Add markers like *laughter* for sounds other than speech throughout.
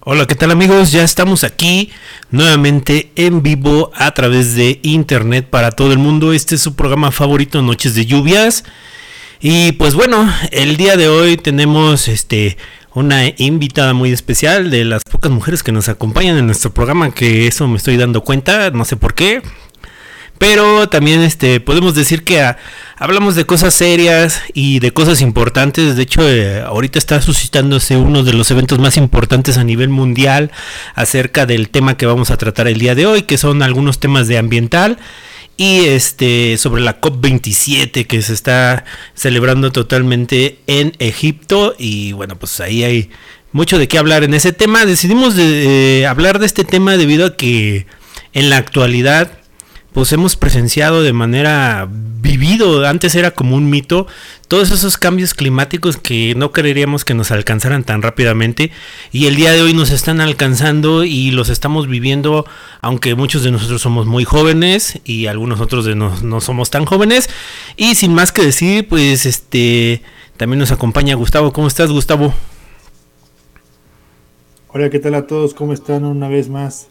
Hola, ¿qué tal amigos? Ya estamos aquí nuevamente en vivo a través de internet para todo el mundo. Este es su programa favorito, Noches de Lluvias. Y pues bueno, el día de hoy tenemos este una invitada muy especial de las pocas mujeres que nos acompañan en nuestro programa, que eso me estoy dando cuenta, no sé por qué. Pero también este podemos decir que ah, hablamos de cosas serias y de cosas importantes. De hecho, eh, ahorita está suscitándose uno de los eventos más importantes a nivel mundial acerca del tema que vamos a tratar el día de hoy, que son algunos temas de ambiental y este sobre la COP27 que se está celebrando totalmente en Egipto y bueno, pues ahí hay mucho de qué hablar en ese tema. Decidimos de, eh, hablar de este tema debido a que en la actualidad pues hemos presenciado de manera vivido, antes era como un mito, todos esos cambios climáticos que no creeríamos que nos alcanzaran tan rápidamente y el día de hoy nos están alcanzando y los estamos viviendo, aunque muchos de nosotros somos muy jóvenes y algunos otros de nos no somos tan jóvenes y sin más que decir, pues este también nos acompaña Gustavo, ¿cómo estás Gustavo? Hola, ¿qué tal a todos? ¿Cómo están una vez más?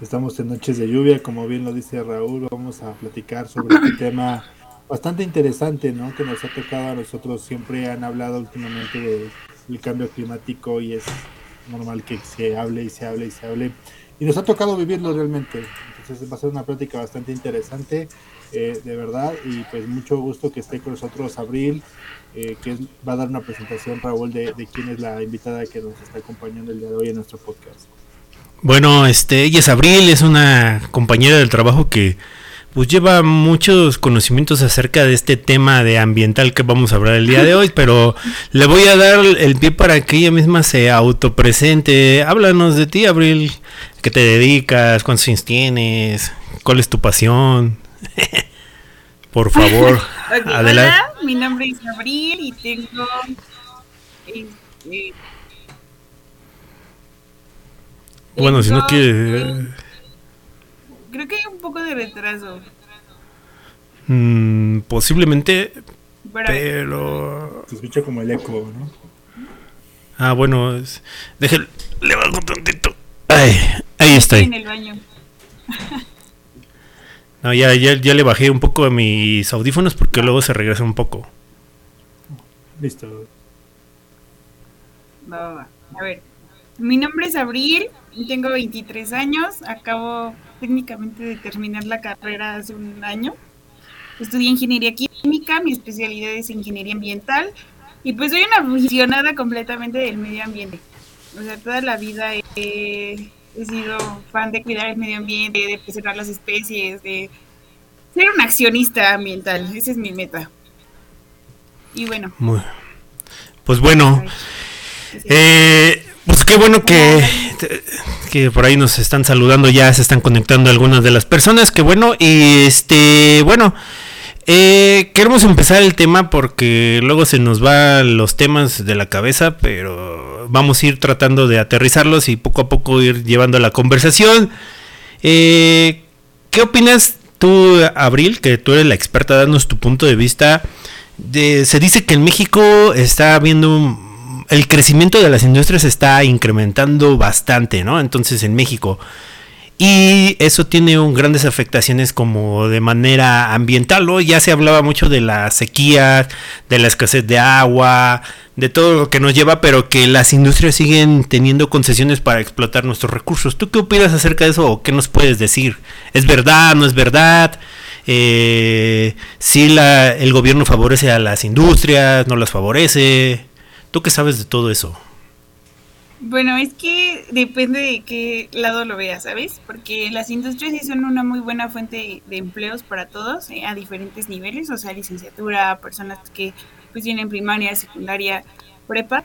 Estamos en noches de lluvia, como bien lo dice Raúl, vamos a platicar sobre este *coughs* tema bastante interesante, ¿no? Que nos ha tocado a nosotros, siempre han hablado últimamente del cambio climático y es normal que se hable y se hable y se hable. Y nos ha tocado vivirlo realmente. Entonces va a ser una plática bastante interesante, eh, de verdad, y pues mucho gusto que esté con nosotros Abril, eh, que va a dar una presentación, Raúl, de, de quién es la invitada que nos está acompañando el día de hoy en nuestro podcast. Bueno, este, ella es Abril, es una compañera del trabajo que pues lleva muchos conocimientos acerca de este tema de ambiental que vamos a hablar el día de hoy, pero le voy a dar el pie para que ella misma se autopresente. Háblanos de ti, Abril, ¿qué te dedicas? ¿Cuántos años tienes? ¿Cuál es tu pasión? *laughs* Por favor, *laughs* adelante. Hola, mi nombre es Abril y tengo este, bueno, si no quiere... Creo que hay un poco de retraso. Mm, posiblemente, pero... Se escucha como el eco, ¿no? Ah, bueno, es... déjale, le bajo tantito. Ay, ahí está. En el baño. *laughs* no, ya, ya, ya le bajé un poco a mis audífonos porque luego se regresa un poco. Listo. Va, va, va. A ver, mi nombre es Abril, tengo 23 años, acabo técnicamente de terminar la carrera hace un año. Estudié ingeniería química, mi especialidad es ingeniería ambiental y pues soy una aficionada completamente del medio ambiente. O sea, toda la vida he, sido fan de cuidar el medio ambiente, de preservar las especies, de ser un accionista ambiental. Esa es mi meta. Y bueno. Pues bueno. Eh, pues qué bueno que, que por ahí nos están saludando, ya se están conectando algunas de las personas, que bueno, y este, bueno, eh, queremos empezar el tema porque luego se nos van los temas de la cabeza, pero vamos a ir tratando de aterrizarlos y poco a poco ir llevando la conversación. Eh, ¿Qué opinas tú, Abril, que tú eres la experta, danos tu punto de vista? De, se dice que en México está habiendo el crecimiento de las industrias está incrementando bastante, ¿no? Entonces en México. Y eso tiene un, grandes afectaciones como de manera ambiental, ¿no? Ya se hablaba mucho de la sequía, de la escasez de agua, de todo lo que nos lleva, pero que las industrias siguen teniendo concesiones para explotar nuestros recursos. ¿Tú qué opinas acerca de eso o qué nos puedes decir? ¿Es verdad, no es verdad? Eh, si el gobierno favorece a las industrias, no las favorece. ¿Tú qué sabes de todo eso? Bueno, es que depende de qué lado lo veas, ¿sabes? Porque las industrias sí son una muy buena fuente de empleos para todos, eh, a diferentes niveles, o sea, licenciatura, personas que pues tienen primaria, secundaria, prepa.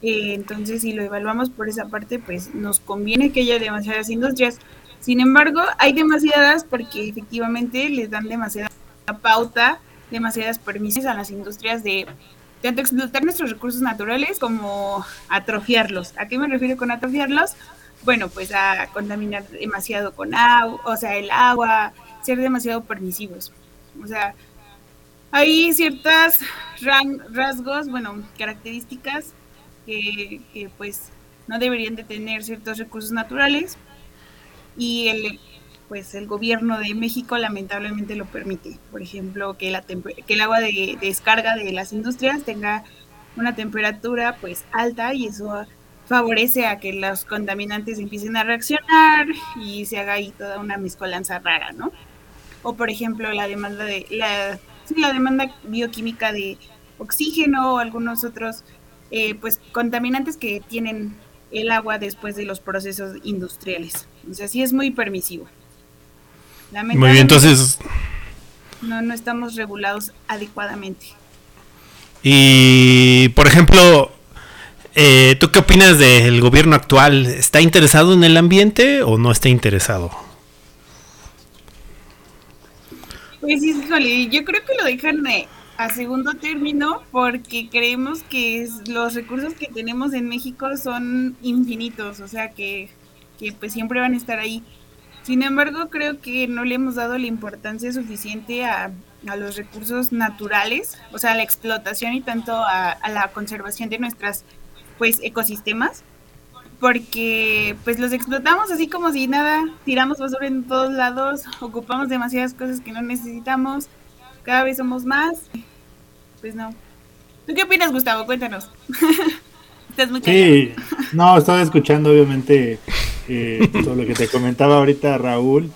Eh, entonces, si lo evaluamos por esa parte, pues nos conviene que haya demasiadas industrias. Sin embargo, hay demasiadas porque efectivamente les dan demasiada pauta, demasiadas permisos a las industrias de tanto explotar nuestros recursos naturales como atrofiarlos. ¿A qué me refiero con atrofiarlos? Bueno, pues a contaminar demasiado con agua, o sea, el agua, ser demasiado permisivos. O sea, hay ciertas rasgos, bueno, características que, que pues no deberían de tener ciertos recursos naturales y el pues el gobierno de México lamentablemente lo permite. Por ejemplo, que, la que el agua de, descarga de las industrias tenga una temperatura pues alta y eso favorece a que los contaminantes empiecen a reaccionar y se haga ahí toda una mezcolanza rara, ¿no? O por ejemplo la demanda de la, la demanda bioquímica de oxígeno o algunos otros eh, pues contaminantes que tienen el agua después de los procesos industriales. O sea, sí es muy permisivo. Muy bien, entonces... No, no estamos regulados adecuadamente. Y, por ejemplo, eh, ¿tú qué opinas del gobierno actual? ¿Está interesado en el ambiente o no está interesado? Pues híjole, yo creo que lo dejan a segundo término porque creemos que los recursos que tenemos en México son infinitos, o sea que, que pues siempre van a estar ahí. Sin embargo, creo que no le hemos dado la importancia suficiente a, los recursos naturales, o sea, a la explotación y tanto a, la conservación de nuestras pues ecosistemas, porque pues los explotamos así como si nada, tiramos basura en todos lados, ocupamos demasiadas cosas que no necesitamos, cada vez somos más, pues no. ¿Tú qué opinas, Gustavo? Cuéntanos. *laughs* Estás muy Sí, no, estaba escuchando obviamente eh, sobre lo que te comentaba ahorita Raúl.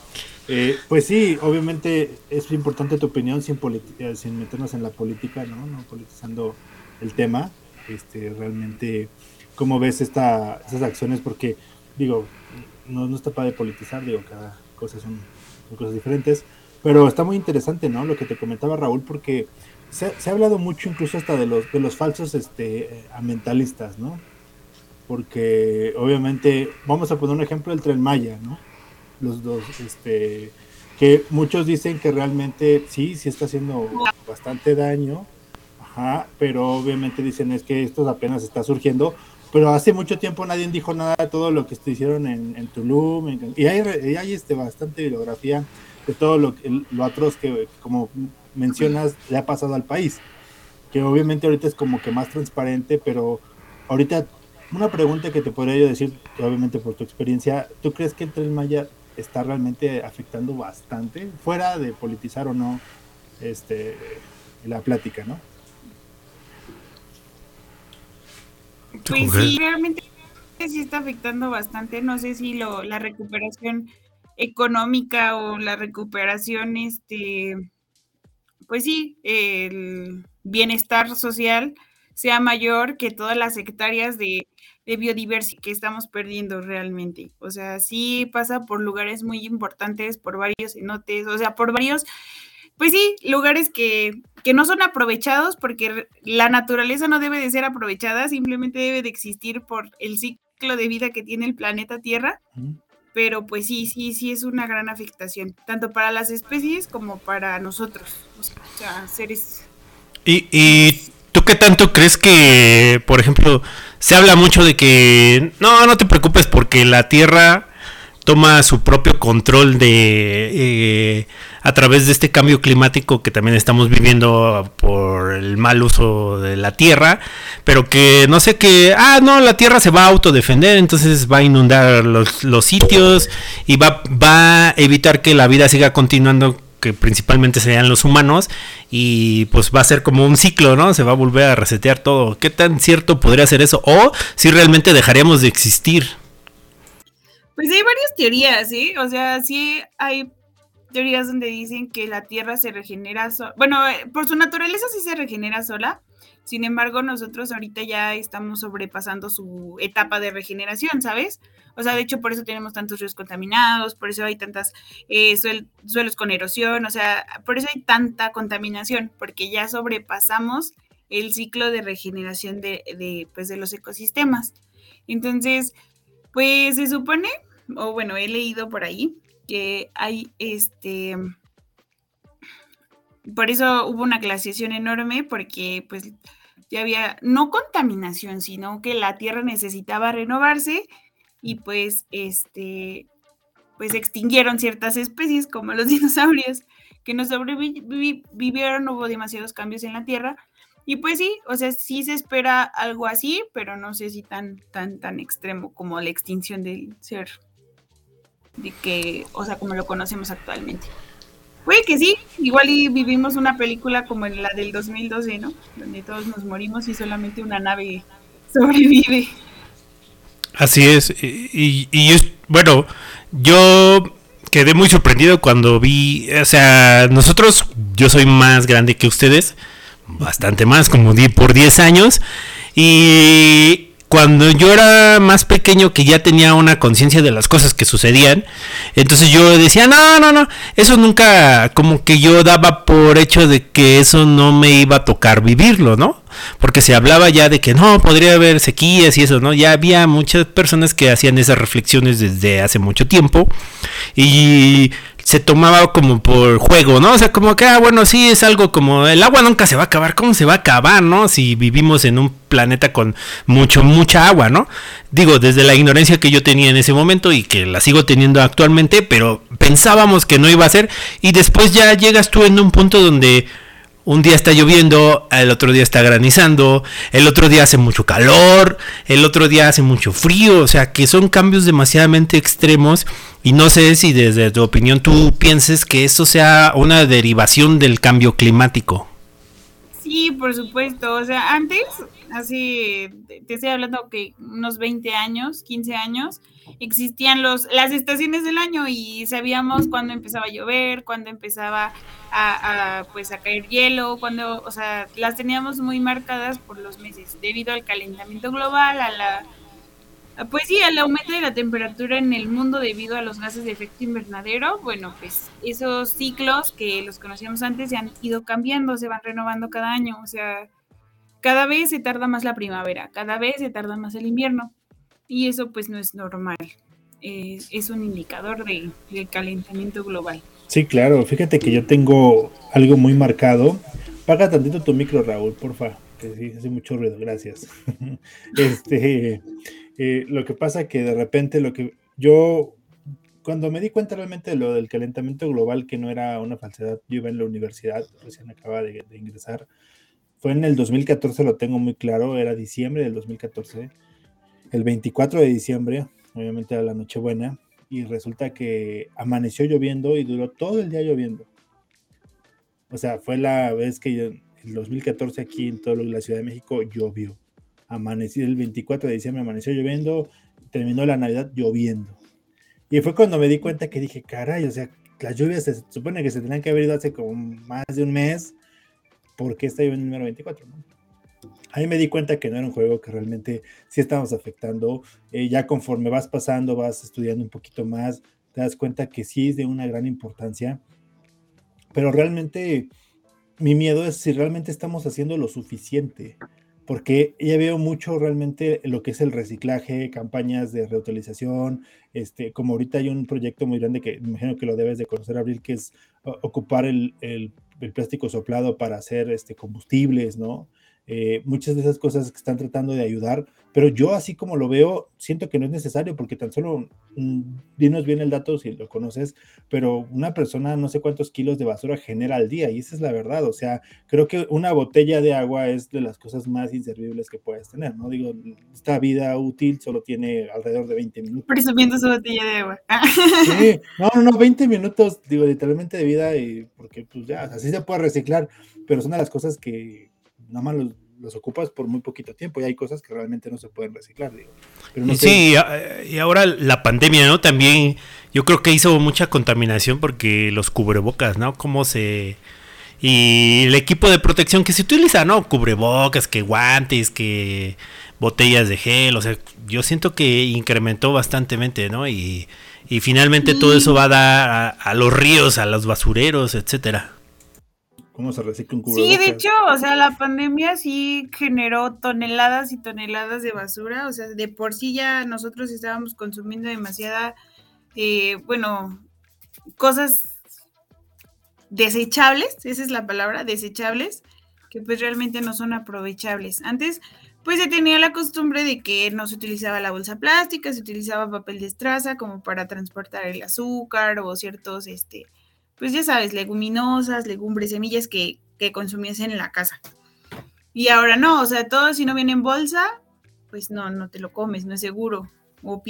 Eh, pues sí, obviamente es importante tu opinión sin, eh, sin meternos en la política, ¿no? No politizando el tema. Este, realmente, ¿cómo ves esta, estas acciones? Porque, digo, no, no está para de politizar, digo, cada cosa son, cosas diferentes. Pero está muy interesante, ¿no? Lo que te comentaba Raúl, porque se, se, ha hablado mucho incluso hasta de los, de los falsos este, ambientalistas, ¿no? Porque obviamente, vamos a poner un ejemplo del tren Maya, ¿no? Los dos, este, que muchos dicen que realmente sí, sí está haciendo bastante daño, ajá, pero obviamente dicen es que esto apenas está surgiendo, pero hace mucho tiempo nadie dijo nada de todo lo que hicieron en, en Tulum, y hay, hay este, bastante bibliografía de todo lo, lo atroz que, como mencionas, le ha pasado al país, que obviamente ahorita es como que más transparente, pero ahorita una pregunta que te podría yo decir, obviamente por tu experiencia, ¿tú crees que el Tren Maya está realmente afectando bastante, fuera de politizar o no este, la plática, no? Pues sí, realmente sí está afectando bastante. No sé si lo, la recuperación económica o la recuperación, este, pues sí, el bienestar social sea mayor que todas las hectáreas de de biodiversidad que estamos perdiendo realmente. O sea, sí pasa por lugares muy importantes, por varios cenotes, o sea, por varios, pues sí, lugares que, que no son aprovechados porque la naturaleza no debe de ser aprovechada, simplemente debe de existir por el ciclo de vida que tiene el planeta Tierra. Pero pues sí, sí, sí es una gran afectación, tanto para las especies como para nosotros, o sea, seres. Y, y ¿Tú qué tanto crees que, por ejemplo, se habla mucho de que no, no te preocupes porque la Tierra toma su propio control de eh, a través de este cambio climático que también estamos viviendo por el mal uso de la tierra, pero que no sé que, ah, no, la tierra se va a autodefender, entonces va a inundar los, los sitios y va, va a evitar que la vida siga continuando que principalmente serían los humanos, y pues va a ser como un ciclo, ¿no? Se va a volver a resetear todo. ¿Qué tan cierto podría ser eso? O si realmente dejaríamos de existir. Pues hay varias teorías, ¿sí? O sea, sí hay teorías donde dicen que la Tierra se regenera sola. Bueno, eh, por su naturaleza sí se regenera sola. Sin embargo, nosotros ahorita ya estamos sobrepasando su etapa de regeneración, ¿sabes? O sea, de hecho, por eso tenemos tantos ríos contaminados, por eso hay tantas eh, suelos con erosión, o sea, por eso hay tanta contaminación, porque ya sobrepasamos el ciclo de regeneración de, pues, de los ecosistemas. Entonces, pues se supone, o bueno, he leído por ahí que hay este por eso hubo una glaciación enorme porque pues ya había no contaminación, sino que la tierra necesitaba renovarse y pues este pues extinguieron ciertas especies como los *laughs* dinosaurios que no sobrevivieron, hubo demasiados cambios en la Tierra Y pues sí, o sea, sí se espera algo así, pero no sé si tan, tan, tan extremo como la extinción del ser, de que, o sea, como lo conocemos actualmente. Puede que sí, igual y vivimos una película como la del 2012, ¿no? Donde todos nos morimos y solamente una nave *laughs* sobrevive. Así es, y, bueno, yo quedé muy sorprendido cuando vi, o sea, nosotros, yo soy más grande que ustedes, bastante más, como di por 10 años. Y cuando yo era más pequeño, que ya tenía una conciencia de las cosas que sucedían, entonces yo decía, no, no, no, eso nunca, como que yo daba por hecho de que eso no me iba a tocar vivirlo, ¿no? Porque se hablaba ya de que no, podría haber sequías y eso, ¿no? Ya había muchas personas que hacían esas reflexiones desde hace mucho tiempo. Y se tomaba como por juego, ¿no? O sea, como que, ah, bueno, sí, es algo como el agua nunca se va a acabar, ¿cómo se va a acabar, no? Si vivimos en un planeta con mucho, mucha agua, ¿no? Digo, desde la ignorancia que yo tenía en ese momento y que la sigo teniendo actualmente, pero pensábamos que no iba a ser y después ya llegas tú en un punto donde un día está lloviendo, el otro día está granizando, el otro día hace mucho calor, el otro día hace mucho frío, o sea que son cambios demasiadamente extremos y no sé si desde tu opinión tú pienses que esto sea una derivación del cambio climático. Sí, por supuesto, o sea, antes, así, te estoy hablando que unos 20 años, 15 años, existían los, las estaciones del año y sabíamos cuándo empezaba a llover, cuándo empezaba a, pues a caer hielo, cuando, o sea, las teníamos muy marcadas por los meses, debido al calentamiento global, a la, pues sí, al aumento de la temperatura en el mundo debido a los gases de efecto invernadero, bueno, pues esos ciclos que los conocíamos antes se han ido cambiando, se van renovando cada año, o sea, cada vez se tarda más la primavera, cada vez se tarda más el invierno y eso pues no es normal. es un indicador de, del calentamiento global. Sí, claro. Fíjate que yo tengo algo muy marcado. Paga tantito tu micro, Raúl, porfa. Que sí, hace mucho ruido. Gracias. *laughs* este, eh, lo que pasa que de repente lo que yo, cuando me di cuenta realmente de lo del calentamiento global, que no era una falsedad, yo iba en la universidad, recién acaba de, ingresar. Fue en el 2014, lo tengo muy claro, era diciembre del 2014 el 24 de diciembre, obviamente era la Nochebuena, y resulta que amaneció lloviendo y duró todo el día lloviendo. O sea, fue la vez que en el 2014 aquí en toda la Ciudad de México llovió. Amaneció el 24 de diciembre, amaneció lloviendo, terminó la Navidad lloviendo. Y fue cuando me di cuenta que dije, caray, o sea, las lluvias se supone que se tenían que haber ido hace como más de un mes. ¿Por qué está lloviendo el número 24? ¿no? ahí me di cuenta que no era un juego que realmente sí estábamos afectando. Eh, ya conforme vas pasando, vas estudiando un poquito más, te das cuenta que sí es de una gran importancia. Pero realmente mi miedo es si realmente estamos haciendo lo suficiente. Porque ya veo mucho realmente lo que es el reciclaje, campañas de reutilización, este, como ahorita hay un proyecto muy grande que me imagino que lo debes de conocer, Abril, que es ocupar el, el, el plástico soplado para hacer este, combustibles, ¿no? Eh, muchas de esas cosas que están tratando de ayudar, pero yo así como lo veo, siento que no es necesario porque tan solo, mm, dinos bien el dato si lo conoces, pero una persona no sé cuántos kilos de basura genera al día y esa es la verdad, o sea, creo que una botella de agua es de las cosas más inservibles que puedes tener, ¿no? Digo, esta vida útil solo tiene alrededor de 20 minutos. Presumiendo su botella de agua. *laughs* Sí, no, no, no, 20 minutos, digo, literalmente de vida y porque pues ya, así se puede reciclar, pero son de las cosas que nada más los, ocupas por muy poquito tiempo y hay cosas que realmente no se pueden reciclar, digo. sí, y ahora la pandemia, ¿no? También yo creo que hizo mucha contaminación porque los cubrebocas, ¿no? Cómo se... Y el equipo de protección que se utiliza, ¿no? Cubrebocas, que guantes, que botellas de gel, o sea, yo siento que incrementó bastantemente, ¿no? Y, y finalmente todo eso va a dar a, a los ríos, a los basureros, etcétera cómo se recicla un cubrebocas. Sí, de hecho, o sea, la pandemia sí generó toneladas y toneladas de basura, o sea, de por sí ya nosotros estábamos consumiendo demasiada, eh, bueno, cosas desechables, esa es la palabra, desechables, que pues realmente no son aprovechables. Antes, pues se tenía la costumbre de que no se utilizaba la bolsa plástica, se utilizaba papel de estraza como para transportar el azúcar o ciertos, este, pues ya sabes, leguminosas, legumbres, semillas que, que consumiesen en la casa. Y ahora no, o sea, todo si no viene en bolsa, pues no, no te lo comes, no es seguro. O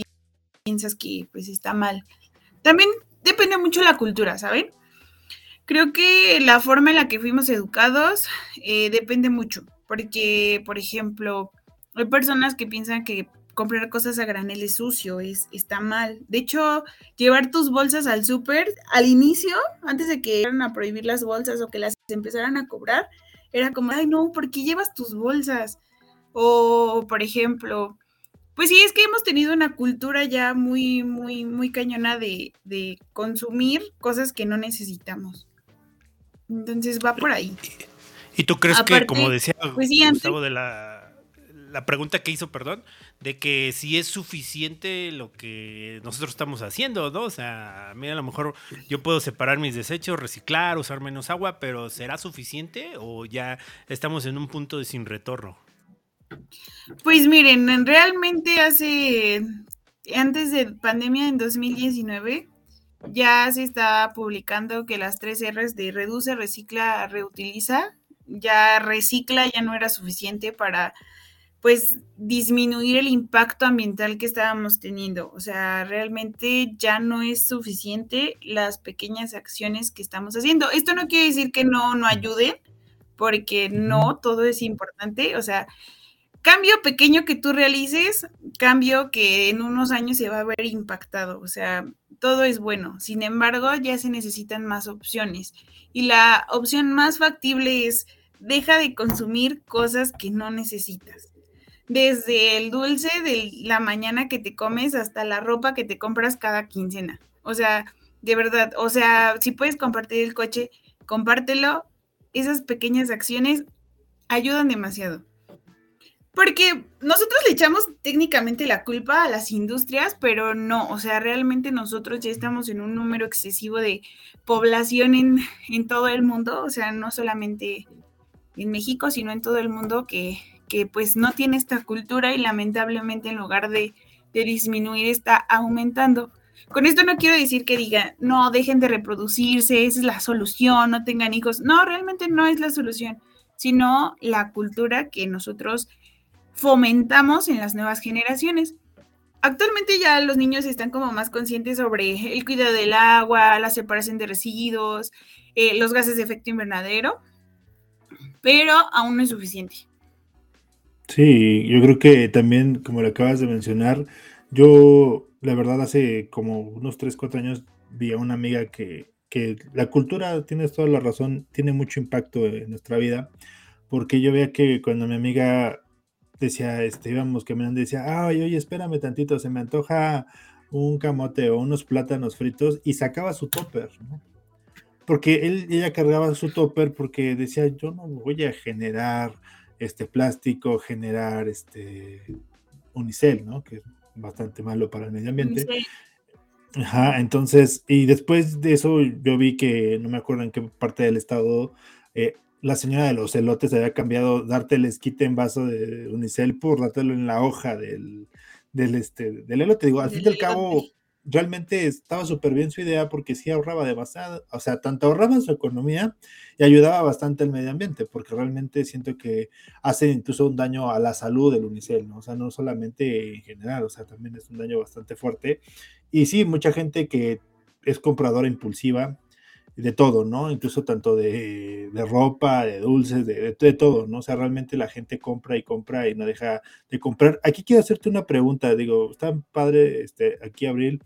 piensas que pues está mal. También depende mucho la cultura, ¿saben? Creo que la forma en la que fuimos educados eh, depende mucho, porque, por ejemplo, hay personas que piensan que comprar cosas a granel es sucio, es, está mal. De hecho, llevar tus bolsas al súper al inicio, antes de que iban a prohibir las bolsas o que las empezaran a cobrar, era como, ay no, ¿por qué llevas tus bolsas? O, por ejemplo, pues sí, es que hemos tenido una cultura ya muy, muy, muy cañona de, de consumir cosas que no necesitamos. Entonces va por ahí. ¿Y tú crees que, como decía pues Gustavo de la la pregunta que hizo, perdón, de que si es suficiente lo que nosotros estamos haciendo, ¿no? O sea, mira, a lo mejor yo puedo separar mis desechos, reciclar, usar menos agua, pero ¿será suficiente o ya estamos en un punto de sin retorno? Pues miren, realmente hace, antes de pandemia en 2019, ya se está publicando que las tres R's de reduce, recicla, reutiliza, ya recicla ya no era suficiente para pues disminuir el impacto ambiental que estábamos teniendo. O sea, realmente ya no es suficiente las pequeñas acciones que estamos haciendo. Esto no quiere decir que no, no ayuden, porque no, todo es importante. O sea, cambio pequeño que tú realices, cambio que en unos años se va a ver impactado. O sea, todo es bueno. Sin embargo, ya se necesitan más opciones. Y la opción más factible es deja de consumir cosas que no necesitas desde el dulce de la mañana que te comes hasta la ropa que te compras cada quincena. O sea, de verdad, o sea, si puedes compartir el coche, compártelo. Esas pequeñas acciones ayudan demasiado. Porque nosotros le echamos técnicamente la culpa a las industrias, pero no, o sea, realmente nosotros ya estamos en un número excesivo de población en, en todo el mundo, o sea, no solamente en México, sino en todo el mundo que que pues no tiene esta cultura y lamentablemente en lugar de, disminuir está aumentando. Con esto no quiero decir que digan, no, dejen de reproducirse, esa es la solución, no tengan hijos. No, realmente no es la solución, sino la cultura que nosotros fomentamos en las nuevas generaciones. Actualmente ya los niños están como más conscientes sobre el cuidado del agua, la separación de residuos, eh, los gases de efecto invernadero, pero aún no es suficiente. Sí, yo creo que también, como lo acabas de mencionar, yo, la verdad, hace como unos 3, 4 años vi a una amiga que, que la cultura, tienes toda la razón, tiene mucho impacto en nuestra vida, porque yo veía que cuando mi amiga decía, este, íbamos caminando, decía, ay, oye, espérame tantito, se me antoja un camote o unos plátanos fritos, y sacaba su topper, ¿no? Porque él, ella cargaba su topper porque decía, yo no voy a generar este plástico, generar este unicel, ¿no? Que es bastante malo para el medio ambiente. Ajá, entonces, y después de eso yo vi que, no me acuerdo en qué parte del estado, eh, la señora de los elotes había cambiado darte el esquite en vaso de unicel por dártelo en la hoja del, del, este, del elote. Digo, al fin y al cabo, realmente estaba súper bien su idea porque sí ahorraba demasiado, o sea, tanto ahorraba su economía y ayudaba bastante al medio ambiente, porque realmente siento que hace incluso un daño a la salud del unicel, ¿no? O sea, no solamente en general, o sea, también es un daño bastante fuerte. Y sí, mucha gente que es compradora impulsiva de todo, ¿no? Incluso tanto de, ropa, de dulces, de, de, todo, ¿no? O sea, realmente la gente compra y compra y no deja de comprar. Aquí quiero hacerte una pregunta, digo, está padre, este, aquí Abril,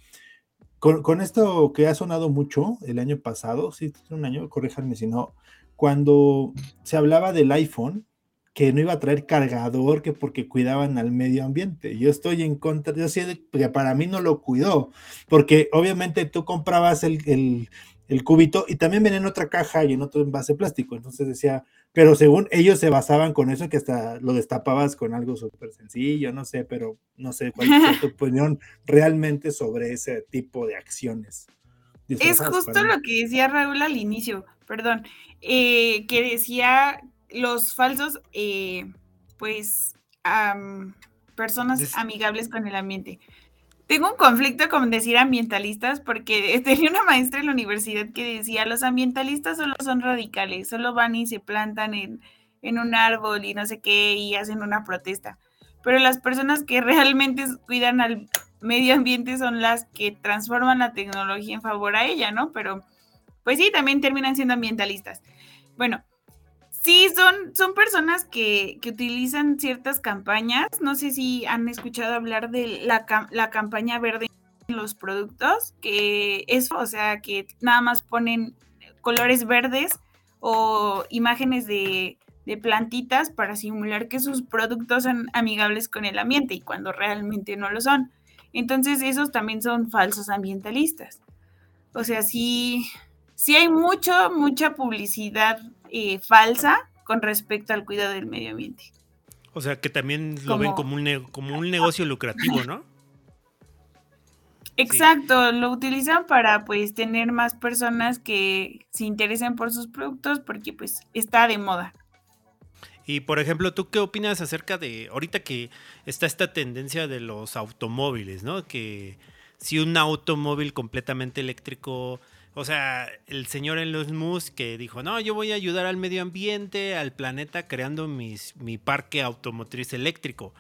con, esto que ha sonado mucho el año pasado, sí, un año, corríjanme si no, cuando se hablaba del iPhone, que no iba a traer cargador, que porque cuidaban al medio ambiente. Yo estoy en contra, yo sé que para mí no lo cuidó, porque obviamente tú comprabas el, el cubito y también venía en otra caja y en otro envase plástico. Entonces decía, pero según ellos se basaban con eso, que hasta lo destapabas con algo súper sencillo, no sé, pero no sé cuál es tu *laughs* opinión realmente sobre ese tipo de acciones. Es justo lo que decía Raúl al inicio, perdón, eh, que decía los falsos, eh, pues, personas amigables con el ambiente. Tengo un conflicto con decir ambientalistas porque *laughs* tenía una maestra en la universidad que decía, los ambientalistas solo son radicales, solo van y se plantan en, en un árbol y no sé qué y hacen una protesta. Pero las personas que *laughs* realmente cuidan al medio ambiente son las que transforman la tecnología en favor a ella, ¿no? Pero pues sí, también terminan siendo ambientalistas. Bueno, sí, son, son personas que, que utilizan ciertas campañas. No sé si han escuchado hablar de la, la campaña verde en los productos, que eso, o sea, que nada más ponen colores verdes o imágenes de, de plantitas para simular que sus productos son amigables con el ambiente y cuando realmente no lo son. Entonces esos también son falsos ambientalistas. O sea, sí, sí hay mucho, mucha publicidad eh, falsa con respecto al cuidado del medio ambiente. O sea, que también lo ven como un, como un negocio lucrativo, ¿no? Exacto, lo utilizan para pues tener más personas que se interesen por sus productos porque pues está de moda. Y por ejemplo, ¿tú qué opinas acerca de ahorita que está esta tendencia de los automóviles, ¿no? Que si un automóvil completamente eléctrico, o sea, el señor Elon Musk que dijo, no, yo voy a ayudar al medio ambiente, al planeta, creando mis, mi parque automotriz eléctrico.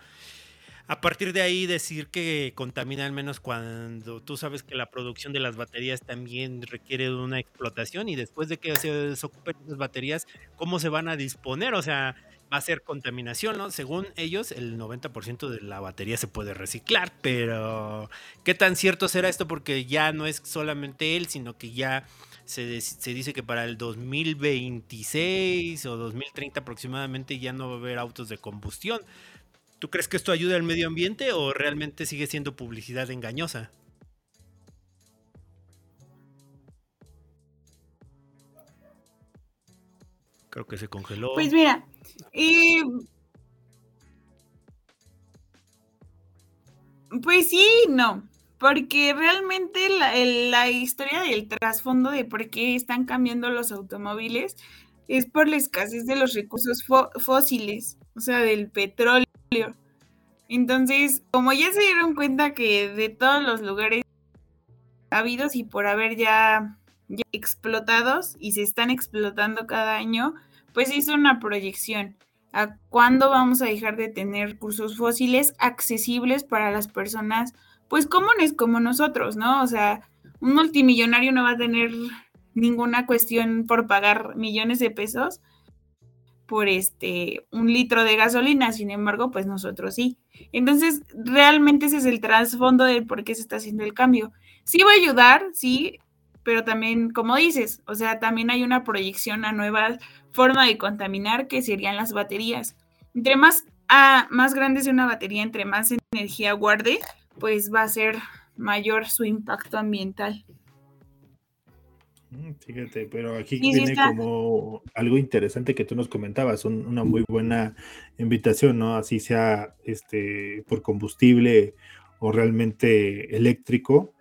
A partir de ahí decir que contamina al menos cuando tú sabes que la producción de las baterías también requiere de una explotación y después de que se desocupen las baterías, ¿cómo se van a disponer? O sea, va a ser contaminación, ¿no? Según ellos, el 90% de la batería se puede reciclar, pero ¿qué tan cierto será esto? Porque ya no es solamente él, sino que ya se, se, dice que para el 2026 o 2030 aproximadamente ya no va a haber autos de combustión. ¿Tú crees que esto ayuda al medio ambiente o realmente sigue siendo publicidad engañosa? Creo que se congeló. Pues mira, y pues sí, no, porque realmente la, historia del trasfondo de por qué están cambiando los automóviles es por la escasez de los recursos fósiles, o sea, del petróleo. Entonces, como ya se dieron cuenta que de todos los lugares habidos y por haber ya, explotados y se están explotando cada año, pues hizo una proyección a cuándo vamos a dejar de tener recursos fósiles accesibles para las personas, pues comunes como nosotros, ¿no? O sea, un multimillonario no va a tener ninguna cuestión por pagar millones de pesos por este un litro de gasolina, sin embargo, pues nosotros sí. Entonces, realmente ese es el trasfondo de por qué se está haciendo el cambio. Sí va a ayudar, sí, pero también, como dices, o sea, también hay una proyección a nueva forma de contaminar que serían las baterías. Entre más, a, más grande sea una batería, entre más energía guarde, pues va a ser mayor su impacto ambiental. Mm, fíjate, pero aquí viene como algo interesante que tú nos comentabas, una muy buena invitación, ¿no? Así sea este por combustible o realmente eléctrico,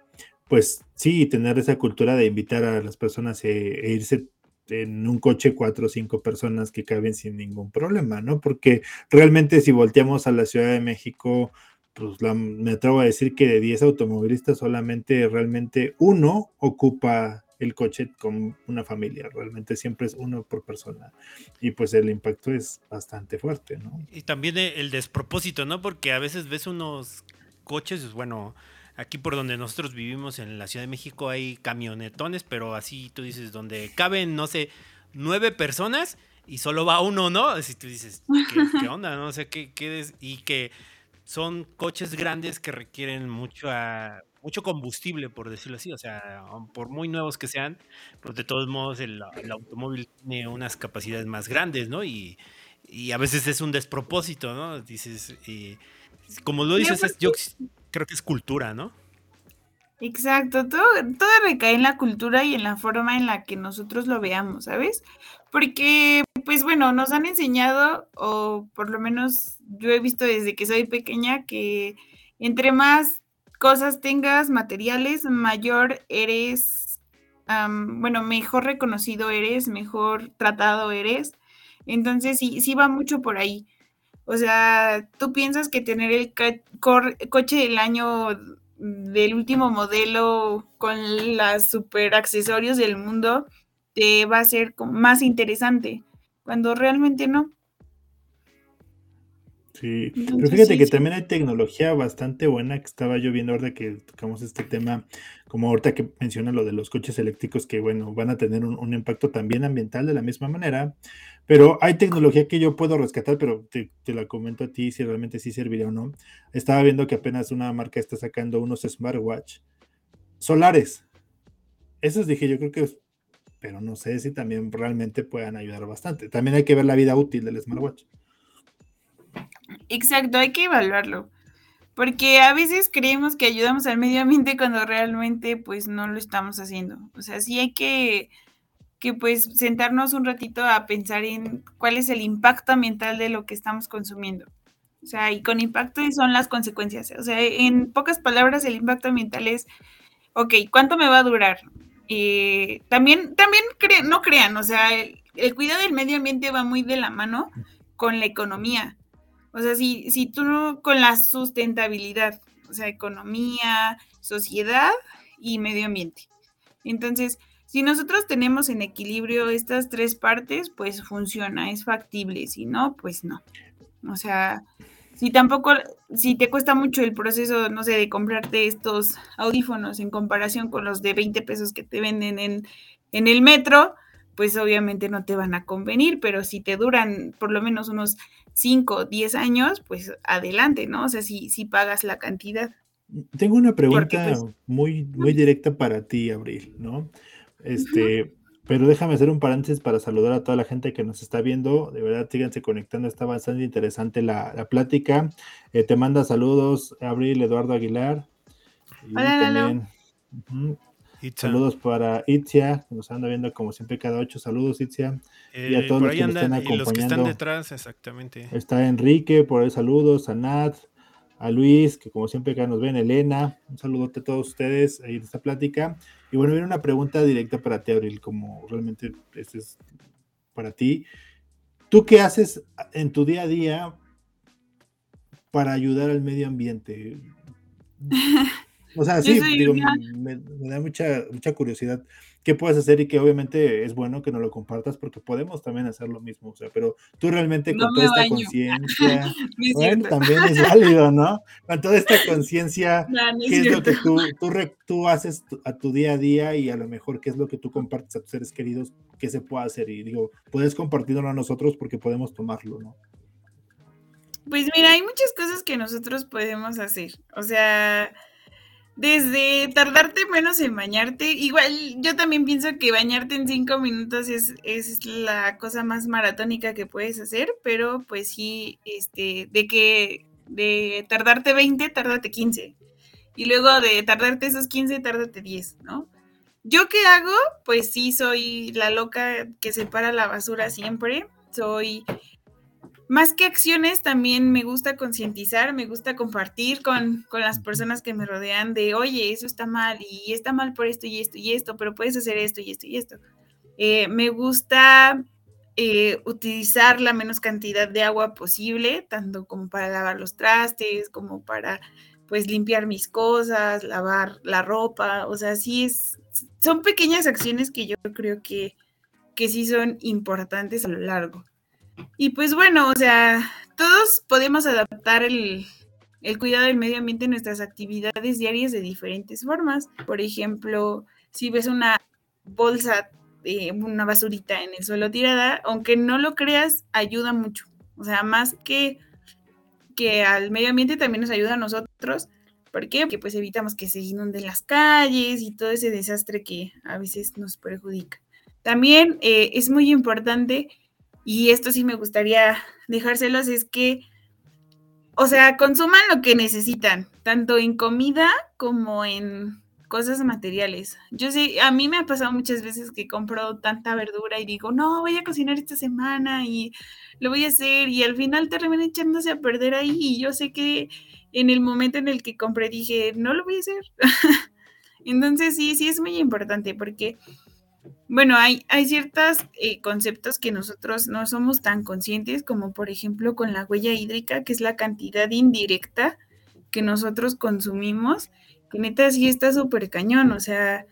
pues sí, tener esa cultura de invitar a las personas e, e, irse en un coche cuatro o cinco personas que caben sin ningún problema, ¿no? Porque realmente si volteamos a la Ciudad de México, pues me atrevo a decir que de 10 automovilistas solamente realmente uno ocupa el coche con una familia, realmente siempre es uno por persona y pues el impacto es bastante fuerte, ¿no? Y también el despropósito, ¿no? Porque a veces ves unos coches, bueno, Aquí por donde nosotros vivimos en la Ciudad de México hay camionetones, pero así tú dices, donde caben, no sé, nueve personas y solo va uno, ¿no? Así tú dices, ¿qué, *laughs* onda? No sé qué, qué es, y que son coches grandes que requieren mucho, mucho combustible, por decirlo así. O sea, por muy nuevos que sean, pues de todos modos el, automóvil tiene unas capacidades más grandes, ¿no? Y, y, a veces es un despropósito, ¿no? Dices, y, como lo dices, es, yo creo que es cultura, ¿no? Exacto, todo, todo recae en la cultura y en la forma en la que nosotros lo veamos, ¿sabes? Porque, pues bueno, nos han enseñado, o por lo menos yo he visto desde que soy pequeña, que entre más cosas tengas, materiales, mayor eres, bueno, mejor reconocido eres, mejor tratado eres. Entonces, sí, sí va mucho por ahí. O sea, tú piensas que tener el coche del año del último modelo con los super accesorios del mundo te va a ser más interesante, cuando realmente no. Sí, pero fíjate que también hay tecnología bastante buena que estaba yo viendo ahora que tocamos este tema, como ahorita que menciona lo de los coches eléctricos que, bueno, van a tener un, impacto también ambiental de la misma manera, pero hay tecnología que yo puedo rescatar, pero te, la comento a ti si realmente sí serviría o no. Estaba viendo que apenas una marca está sacando unos smartwatch solares. Esos dije, yo creo que, pero no sé si también realmente puedan ayudar bastante. También hay que ver la vida útil del smartwatch. Exacto, hay que evaluarlo. Porque a veces creemos que ayudamos al medio ambiente cuando realmente pues no lo estamos haciendo. O sea, sí hay que, que pues sentarnos un ratito a pensar en cuál es el impacto ambiental de lo que estamos consumiendo. O sea, y con impacto son las consecuencias. O sea, en pocas palabras, el impacto ambiental es, ok, ¿cuánto me va a durar? Eh, también, también no crean, o sea, el cuidado del medio ambiente va muy de la mano con la economía. O sea, si, si tú no, con la sustentabilidad, o sea, economía, sociedad y medio ambiente. Entonces, si nosotros tenemos en equilibrio estas tres partes, pues funciona, es factible. Si no, pues no. O sea, si tampoco, si te cuesta mucho el proceso, no sé, de comprarte estos audífonos en comparación con los de 20 pesos que te venden en, en el metro, pues obviamente no te van a convenir, pero si te duran por lo menos unos 5, 10 años, pues adelante, ¿no? O sea, si, si pagas la cantidad. Tengo una pregunta pues, muy, muy directa para ti, Abril, ¿no? Este, pero déjame hacer un paréntesis para saludar a toda la gente que nos está viendo. De verdad, síganse conectando, está bastante interesante la, plática. Eh, te manda saludos, Abril Eduardo Aguilar. Y también, Saludos para Itzia, que nos anda viendo como siempre cada ocho. Saludos, Itzia. y a eh, todos los que están acompañando. los que están detrás, exactamente. Está Enrique, por ahí saludos, a Nat, a Luis, que como siempre acá nos ven, Elena. Un saludote a todos ustedes en esta plática. Y bueno, viene una pregunta directa para ti, Abril, como realmente este es para ti. ¿Tú qué haces en tu día a día para ayudar al medio ambiente? *laughs* O sea, sí, digo, me, da mucha, mucha curiosidad qué puedes hacer y que obviamente es bueno que no lo compartas porque podemos también hacer lo mismo, o sea, pero tú realmente con toda esta conciencia, *laughs* bueno, también es válido, ¿no? Con toda esta conciencia, *laughs* ¿qué es, lo que tú, tú, tú, haces a tu día a día y a lo mejor qué es lo que tú compartes a tus seres queridos, qué se puede hacer? Y digo, puedes compartirlo a nosotros porque podemos tomarlo, ¿no? Pues mira, hay muchas cosas que nosotros podemos hacer, o sea desde tardarte menos en bañarte, igual yo también pienso que bañarte en cinco minutos es, es, la cosa más maratónica que puedes hacer, pero pues sí, este, de que de tardarte 20, tárdate 15. Y luego de tardarte esos 15, tárdate 10, ¿no? ¿Yo qué hago? Pues sí, soy la loca que separa la basura siempre. Soy más que acciones, también me gusta concientizar, me gusta compartir con, las personas que me rodean de, oye, eso está mal y está mal por esto y esto y esto, pero puedes hacer esto y esto y esto. Eh, me gusta eh, utilizar la menos cantidad de agua posible, tanto como para lavar los trastes, como para pues limpiar mis cosas, lavar la ropa, o sea, sí es, son pequeñas acciones que yo creo que, que sí son importantes a lo largo. Y pues bueno, o sea, todos podemos adaptar el, cuidado del medio ambiente en nuestras actividades diarias de diferentes formas. Por ejemplo, si ves una bolsa, de una basurita en el suelo tirada, aunque no lo creas, ayuda mucho. O sea, más que, que al medio ambiente también nos ayuda a nosotros. ¿Por qué? Porque pues evitamos que se inunden las calles y todo ese desastre que a veces nos perjudica. También eh, es muy importante y esto sí me gustaría dejárselos, es que, o sea, consuman lo que necesitan, tanto en comida como en cosas materiales. Yo sé, a mí me ha pasado muchas veces que compro tanta verdura y digo, no, voy a cocinar esta semana y lo voy a hacer y al final termina echándose a perder ahí y yo sé que en el momento en el que compré dije, no lo voy a hacer. *laughs* Entonces sí, sí es muy importante porque bueno, hay, hay ciertos eh, conceptos que nosotros no somos tan conscientes, como por ejemplo con la huella hídrica, que es la cantidad indirecta que nosotros consumimos, que neta sí está súper cañón, o sea,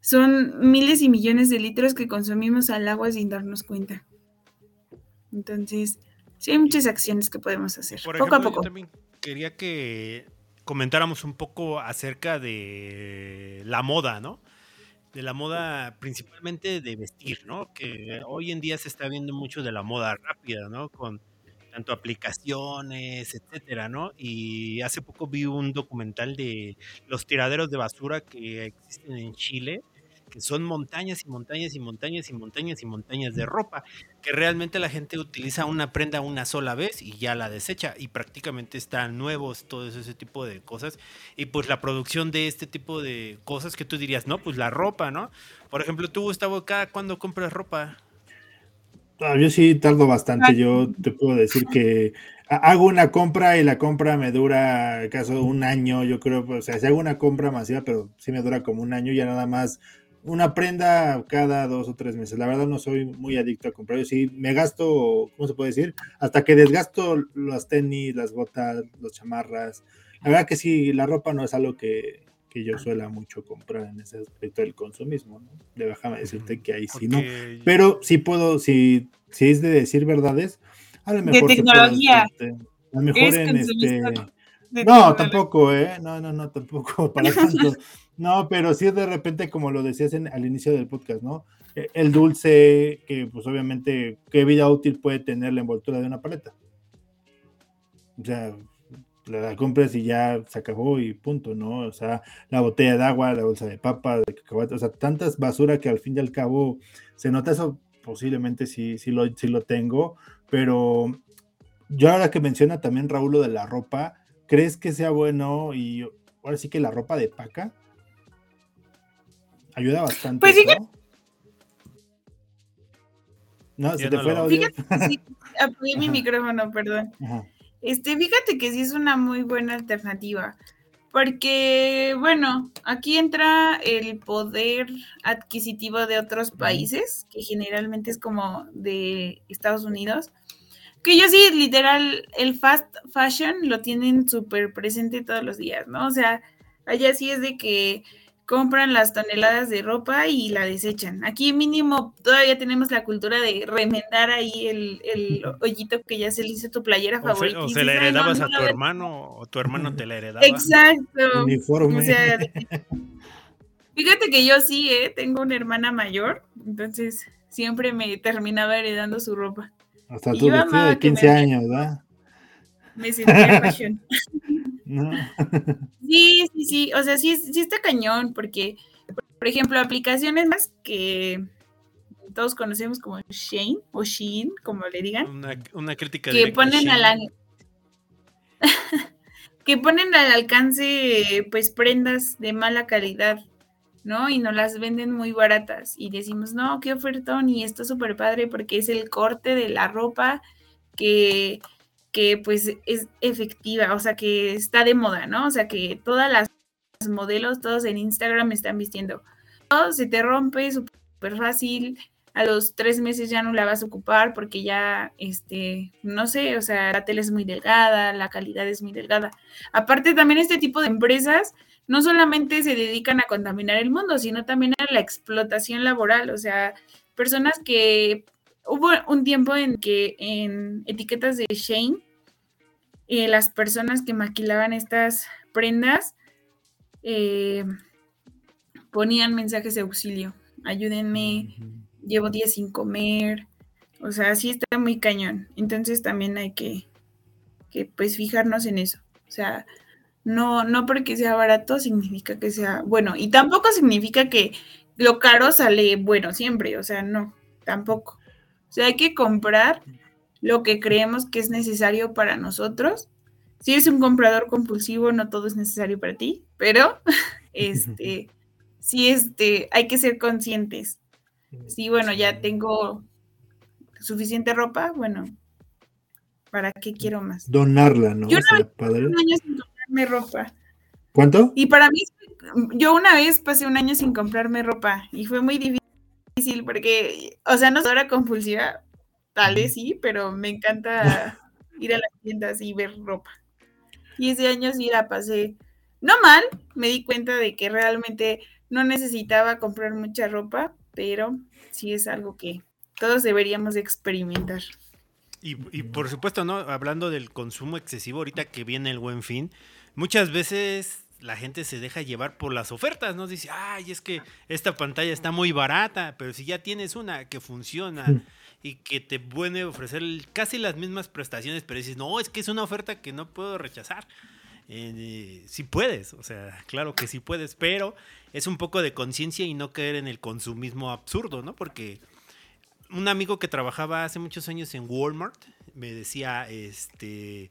son miles y millones de litros que consumimos al agua sin darnos cuenta. Entonces, Sí, hay muchas acciones que podemos hacer, poco a poco. Yo también quería que comentáramos un poco acerca de la moda, ¿no? De la moda principalmente de vestir, ¿no? Que hoy en día se está viendo mucho de la moda rápida, ¿no? Con tanto aplicaciones, etcétera, ¿no? Y hace poco vi un documental de los tiraderos de basura que existen en Chile, que son montañas y montañas y montañas y montañas y montañas de ropa, que realmente la gente utiliza una prenda una sola vez y ya la desecha y prácticamente están nuevos todo ese tipo de cosas y pues la producción de este tipo de cosas que tú dirías, no, pues la ropa, ¿no? Por ejemplo, tú Gustavo, acá cuando compras ropa, Ah, yo sí tardo bastante. Yo te puedo decir que hago una compra y la compra me dura, acaso, un año. Yo creo, o sea, si hago una compra masiva, pero sí me dura como un año, ya nada más una prenda cada dos o tres meses. La verdad no soy muy adicto a comprar. Yo sí me gasto, ¿cómo se puede decir? Hasta que desgasto las tenis, las botas, las chamarras. La verdad que sí, la ropa no es algo que, que yo suela mucho comprar en ese aspecto del consumismo, ¿no? Déjame decirte que ahí sí, ¿no? Pero sí puedo, si, si es de decir verdades, a lo mejor. De tecnología. a lo mejor en este. No, tampoco, ¿eh? No, no, no, tampoco, *laughs* para *laughs* tanto. No, pero sí es de repente, como lo decías al inicio del podcast, ¿no? E, el dulce, que pues obviamente, ¿qué vida útil puede tener la envoltura de una paleta? O sea, la compras y ya se acabó y punto, ¿no? O sea, la botella de agua, la bolsa de papa, de cacahuate, o sea, tantas basura que al fin y al cabo se nota eso, posiblemente sí, sí, lo, sí lo tengo, pero yo ahora que menciona también Raúl lo de la ropa, ¿crees que sea bueno y ahora sí que la ropa de paca ayuda bastante? Pues sí No, se te fue audio. Fíjate, sí, *laughs* mi micrófono, perdón. Ajá. Este, fíjate que sí es una muy buena alternativa, porque, bueno, aquí entra el poder adquisitivo de otros países, que generalmente es como de Estados Unidos, que yo sí, literal, el fast fashion lo tienen súper presente todos los días, ¿no? O sea, allá sí es de que compran las toneladas de ropa y la desechan. Aquí mínimo todavía tenemos la cultura de remendar ahí el, el hoyito que ya se le hizo tu playera favorita. o se la heredabas a tu hermano o tu hermano te la heredaba. Exacto. Uniforme. O sea, fíjate que yo sí, ¿eh? tengo una hermana mayor, entonces siempre me terminaba heredando su ropa. Hasta tu vestido de 15 años, ¿verdad? Me sentía fashion. *laughs* *laughs* sí, sí, sí, o sea, sí, sí está cañón, porque, por ejemplo, aplicaciones más que todos conocemos como Shane o Shein, como le digan. Una, crítica que ponen al *laughs* que ponen al alcance pues prendas de mala calidad, ¿no? Y nos las venden muy baratas y decimos, no, qué ofertón y esto súper padre porque es el corte de la ropa que que pues es efectiva, o sea, que está de moda, ¿no? O sea, que todas las modelos, todos en Instagram están vistiendo. Todo se te rompe súper fácil, a los tres meses ya no la vas a ocupar porque ya, este, no sé, o sea, la tela es muy delgada, la calidad es muy delgada. Aparte, también este tipo de empresas no solamente se dedican a contaminar el mundo, sino también a la explotación laboral, o sea, personas que hubo un tiempo en que en etiquetas de Shane, eh, las personas que maquilaban estas prendas eh, ponían mensajes de auxilio. Ayúdenme, llevo días sin comer. O sea, sí está muy cañón. Entonces también hay que, que pues fijarnos en eso. O sea, no, no porque sea barato significa que sea bueno. Y tampoco significa que lo caro sale bueno siempre. O sea, no, tampoco. O sea, hay que comprar lo que creemos que es necesario para nosotros. Si eres un comprador compulsivo, no todo es necesario para ti, pero *laughs* este, sí, este, hay que ser conscientes. Sí, bueno, ya tengo suficiente ropa, bueno, ¿para qué quiero más? Donarla, ¿no? Yo una vez comprarme ropa. ¿Cuánto? Y para mí, yo una vez pasé un año sin comprarme ropa y fue muy difícil porque, o sea, no soy ahora compulsiva, tal vez sí, pero me encanta *laughs* ir a las tiendas y ver ropa. Y ese año sí la pasé, no mal, me di cuenta de que realmente no necesitaba comprar mucha ropa, pero sí es algo que todos deberíamos experimentar. Y, y, por supuesto, ¿no? Hablando del consumo excesivo, ahorita que viene el buen fin, muchas veces la gente se deja llevar por las ofertas, ¿no? Dice, ay, es que esta pantalla está muy barata, pero si ya tienes una que funciona y que te puede ofrecer casi las mismas prestaciones, pero dices, no, es que es una oferta que no puedo rechazar. Eh, sí puedes, o sea, claro que sí puedes, pero es un poco de conciencia y no caer en el consumismo absurdo, ¿no? Porque un amigo que trabajaba hace muchos años en Walmart me decía este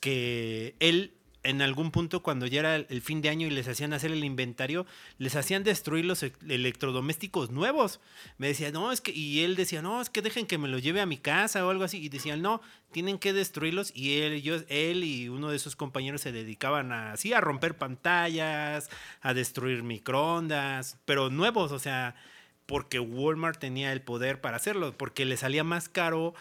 que él en algún punto cuando ya era el fin de año y les hacían hacer el inventario, les hacían destruir los electrodomésticos nuevos. Me decía, no, es que, y él decía, no, es que dejen que me lo lleve a mi casa o algo así. Y decían, no, tienen que destruirlos. Y él, yo, él y uno de sus compañeros se dedicaban a, así, a romper pantallas, a destruir microondas, pero nuevos, o sea, porque Walmart tenía el poder para hacerlo, porque le salía más caro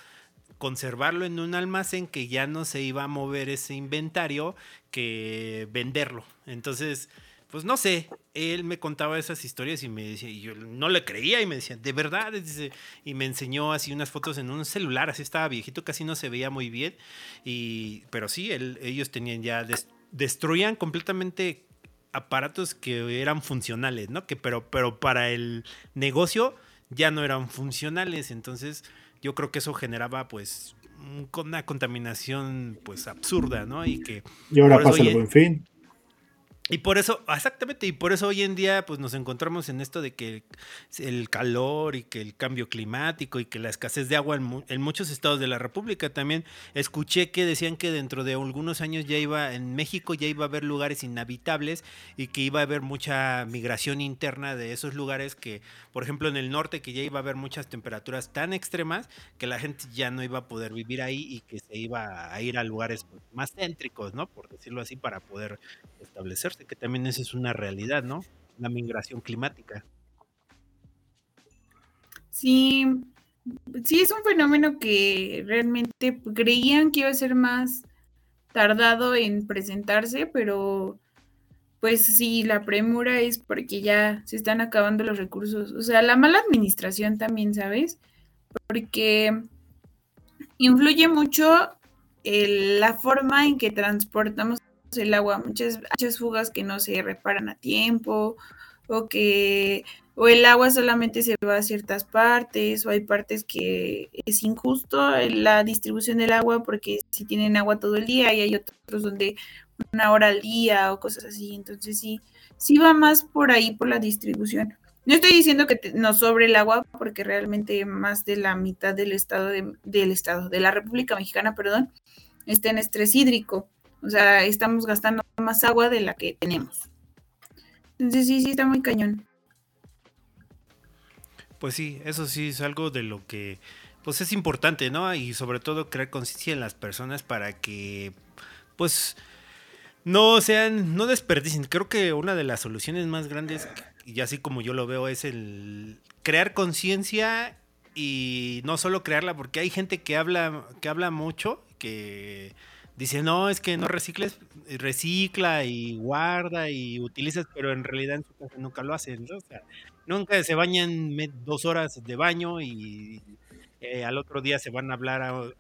conservarlo en un almacén que ya no se iba a mover ese inventario que venderlo. Entonces, pues no sé, él me contaba esas historias y me decía, y yo no le creía y me decía, de verdad, y me enseñó así unas fotos en un celular, así estaba viejito, casi no se veía muy bien, y, pero sí, ellos tenían ya, destruían completamente aparatos que eran funcionales, ¿no? Que, pero, pero para el negocio ya no eran funcionales, entonces yo creo que eso generaba pues una contaminación pues absurda, ¿no? Y que... Y ahora pasa el buen fin. Y por eso, exactamente, y por eso hoy en día pues nos encontramos en esto de que el calor y que el cambio climático y que la escasez de agua en, muchos estados de la República también escuché que decían que dentro de algunos años ya iba en México ya iba a haber lugares inhabitables y que iba a haber mucha migración interna de esos lugares que, por ejemplo, en el norte que ya iba a haber muchas temperaturas tan extremas que la gente ya no iba a poder vivir ahí y que se iba a ir a lugares pues, más céntricos, ¿no? Por decirlo así para poder establecerse que también esa es una realidad, ¿no? La migración climática. Sí, sí es un fenómeno que realmente creían que iba a ser más tardado en presentarse, pero pues sí, la premura es porque ya se están acabando los recursos. O sea, la mala administración también, ¿sabes? Porque influye mucho la forma en que transportamos el agua, muchas, muchas fugas que no se reparan a tiempo o que o el agua solamente se va a ciertas partes o hay partes que es injusto la distribución del agua porque si tienen agua todo el día y hay otros donde una hora al día o cosas así, entonces sí, sí va más por ahí por la distribución. No estoy diciendo que nos sobre el agua porque realmente más de la mitad del estado del estado de la República Mexicana, perdón, está en estrés hídrico. O sea, estamos gastando más agua de la que tenemos. Entonces sí, sí está muy cañón. Pues sí, eso sí es algo de lo que pues es importante, ¿no? Y sobre todo crear conciencia en las personas para que pues no sean, no desperdicien. Creo que una de las soluciones más grandes, y así como yo lo veo, es el crear conciencia y no solo crearla, porque hay gente que habla, que habla mucho, que dice, no, es que no recicles, recicla y guarda y utilizas, pero en realidad en su casa nunca lo hacen, ¿no? Nunca se bañan dos horas de baño y eh, al otro día se van a hablar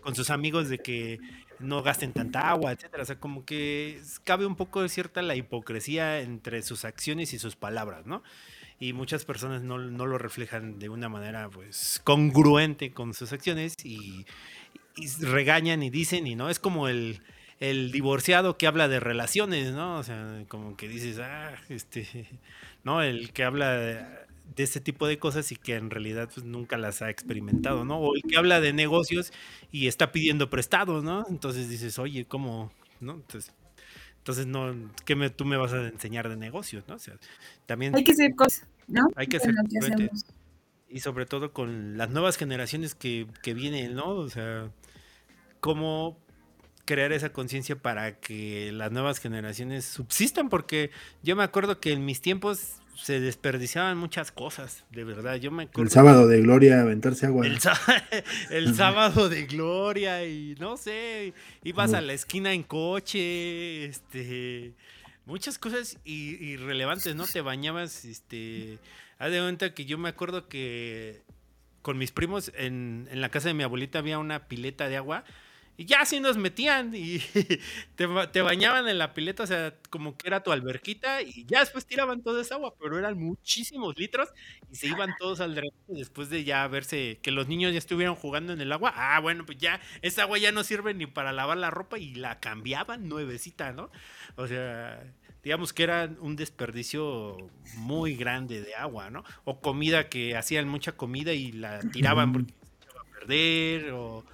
con sus amigos de que no gasten tanta agua, etcétera. O sea, como que cabe un poco de cierta la hipocresía entre sus acciones y sus palabras, ¿no? Y muchas personas no, no lo reflejan de una manera, pues, congruente con sus acciones y, y regañan y dicen y no, es como el, el divorciado que habla de relaciones, ¿no? O sea, como que dices, ah, este, *laughs* ¿no? El que habla de, ese tipo de cosas y que en realidad pues, nunca las ha experimentado, ¿no? O el que habla de negocios y está pidiendo prestados, ¿no? Entonces dices, oye, ¿cómo? ¿No? Entonces, entonces no, ¿qué me, tú me vas a enseñar de negocios, ¿no? O sea, también... Hay que ser cosas, ¿no? Hay que ser y sobre todo con las nuevas generaciones que, que vienen, ¿no? O sea, cómo crear esa conciencia para que las nuevas generaciones subsistan, porque yo me acuerdo que en mis tiempos se desperdiciaban muchas cosas, de verdad. Yo me El sábado de gloria, aventarse agua. *laughs* El, sábado de gloria y no sé, ibas a la esquina en coche, este, muchas cosas irrelevantes, ¿no? Te bañabas, este, haz de cuenta que yo me acuerdo que con mis primos, en, en la casa de mi abuelita había una pileta de agua y ya así nos metían y *laughs* te, bañaban en la pileta, o sea, como que era tu alberquita y ya después tiraban toda esa agua, pero eran muchísimos litros y se iban todos al después de ya verse que los niños ya estuvieron jugando en el agua. Ah, bueno, pues ya esa agua ya no sirve ni para lavar la ropa y la cambiaban nuevecita, ¿no? O sea, digamos que era un desperdicio muy grande de agua, ¿no? O comida que hacían mucha comida y la tiraban porque se iba a perder o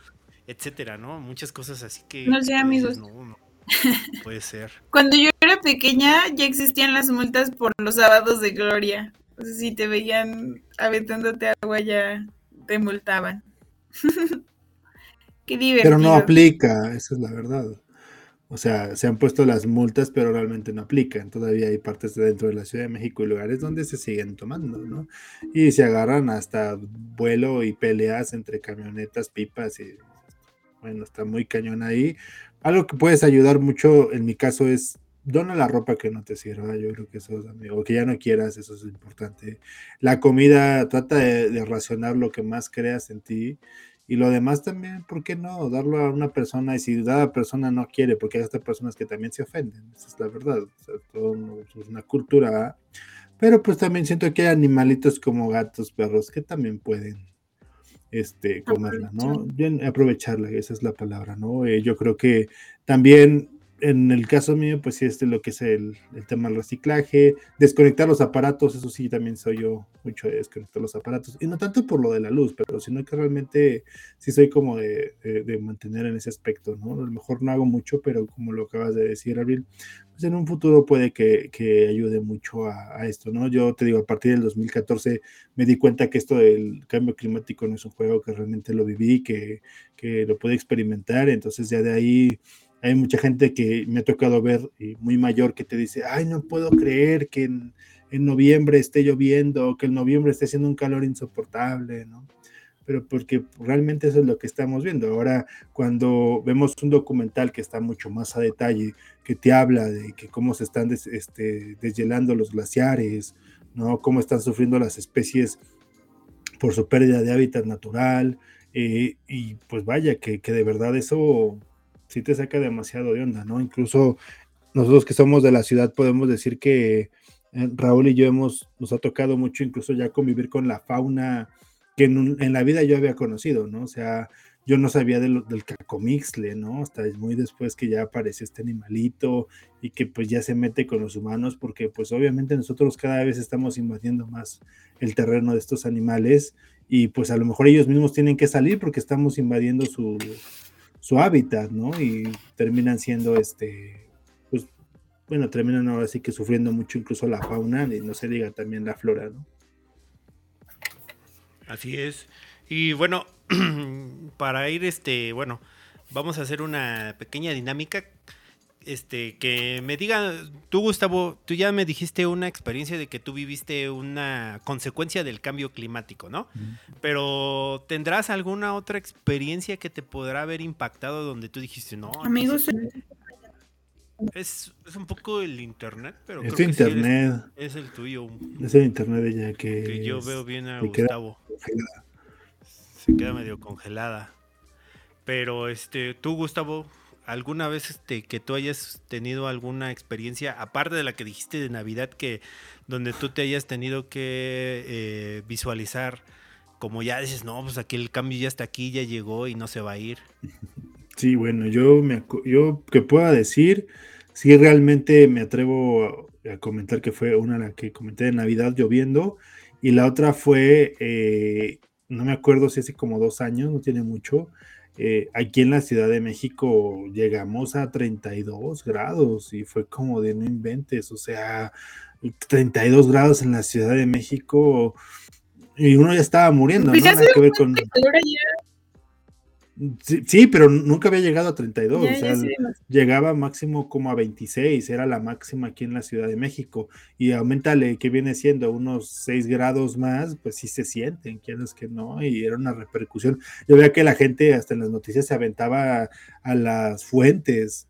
etcétera, ¿no? Muchas cosas así que... No sé, amigos. no, *laughs* puede ser. Cuando yo era pequeña ya existían las multas por los sábados de gloria. O sea, si te veían aventándote agua ya te multaban. *laughs* Qué divertido. Pero no aplica, esa es la verdad. O sea, se han puesto las multas, pero realmente no aplican. Todavía hay partes dentro de la Ciudad de México y lugares donde se siguen tomando, ¿no? Y se agarran hasta vuelo y peleas entre camionetas, pipas y bueno, está muy cañón ahí. Algo que puedes ayudar mucho, en mi caso, es dona la ropa que no te sirva. Yo creo que eso es, amigo, que ya no quieras, eso es importante. La comida, trata de, racionar lo que más creas en ti. Y lo demás también, ¿por qué no? Darlo a una persona y si cada persona no quiere, porque hay estas personas que también se ofenden, esa es la verdad, es una cultura, pero pues también siento que hay animalitos como gatos, perros, que también pueden este, comerla, ¿no? Bien, aprovecharla, esa es la palabra, ¿no? Eh, yo creo que también en el caso mío, pues sí, este lo que es el, tema del reciclaje, desconectar los aparatos, eso sí, también soy yo mucho de desconectar los aparatos, y no tanto por lo de la luz, pero sino que realmente sí soy como de, mantener en ese aspecto, ¿no? A lo mejor no hago mucho, pero como lo acabas de decir, Abril, pues en un futuro puede que, ayude mucho a, esto, ¿no? Yo te digo, a partir del 2014 me di cuenta que esto del cambio climático no es un juego que realmente lo viví, que, que lo pude experimentar, entonces ya de ahí hay mucha gente que me ha tocado ver muy mayor que te dice, ay, no puedo creer que en, noviembre esté lloviendo, que en noviembre esté haciendo un calor insoportable, ¿no? Pero porque realmente eso es lo que estamos viendo. Ahora, cuando vemos un documental que está mucho más a detalle, que te habla de que cómo se están este, deshielando los glaciares, ¿no? Cómo están sufriendo las especies por su pérdida de hábitat natural, eh, y pues vaya, que, que de verdad eso sí te saca demasiado de onda, ¿no? Incluso nosotros que somos de la ciudad podemos decir que eh, Raúl y yo hemos, nos ha tocado mucho incluso ya convivir con la fauna que en, la vida yo había conocido, ¿no? O sea, yo no sabía del cacomixle, ¿no? Hasta muy después que ya apareció este animalito y que pues ya se mete con los humanos porque pues obviamente nosotros cada vez estamos invadiendo más el terreno de estos animales y pues a lo mejor ellos mismos tienen que salir porque estamos invadiendo su, su hábitat, ¿no? Y terminan siendo, este, pues, bueno, terminan ahora sí que sufriendo mucho incluso la fauna y no se diga también la flora, ¿no? Así es. Y bueno, *clears throat* para ir, este, bueno, vamos a hacer una pequeña dinámica este, que me diga, tú Gustavo, tú ya me dijiste una experiencia de que tú viviste una consecuencia del cambio climático, ¿no? Pero ¿tendrás alguna otra experiencia que te podrá haber impactado donde tú dijiste, no? Amigos, es, es un poco el internet, pero es internet. es el tuyo. Es el internet de ya que, que yo veo bien a Gustavo. Se queda medio congelada. Pero este, tú Gustavo, alguna vez este, que tú hayas tenido alguna experiencia, aparte de la que dijiste de Navidad, que donde tú te hayas tenido que eh, visualizar, como ya dices, no, pues aquí el cambio ya está aquí, ya llegó y no se va a ir. Sí, bueno, yo, me, yo que pueda decir, sí realmente me atrevo a, comentar que fue una la que comenté de Navidad lloviendo y la otra fue, eh, no me acuerdo si hace como dos años, no tiene mucho, eh, aquí en la Ciudad de México llegamos a 32 grados y fue como de no inventes, o sea, 32 grados en la Ciudad de México y uno ya estaba muriendo, pues ¿no? que ver con... Sí, pero nunca había llegado a 32, o sea, llegaba máximo como a 26, era la máxima aquí en la Ciudad de México, y aumentale que viene siendo unos 6 grados más, pues sí se sienten, quieres que no, y era una repercusión. Yo veía que la gente hasta en las noticias se aventaba a las fuentes,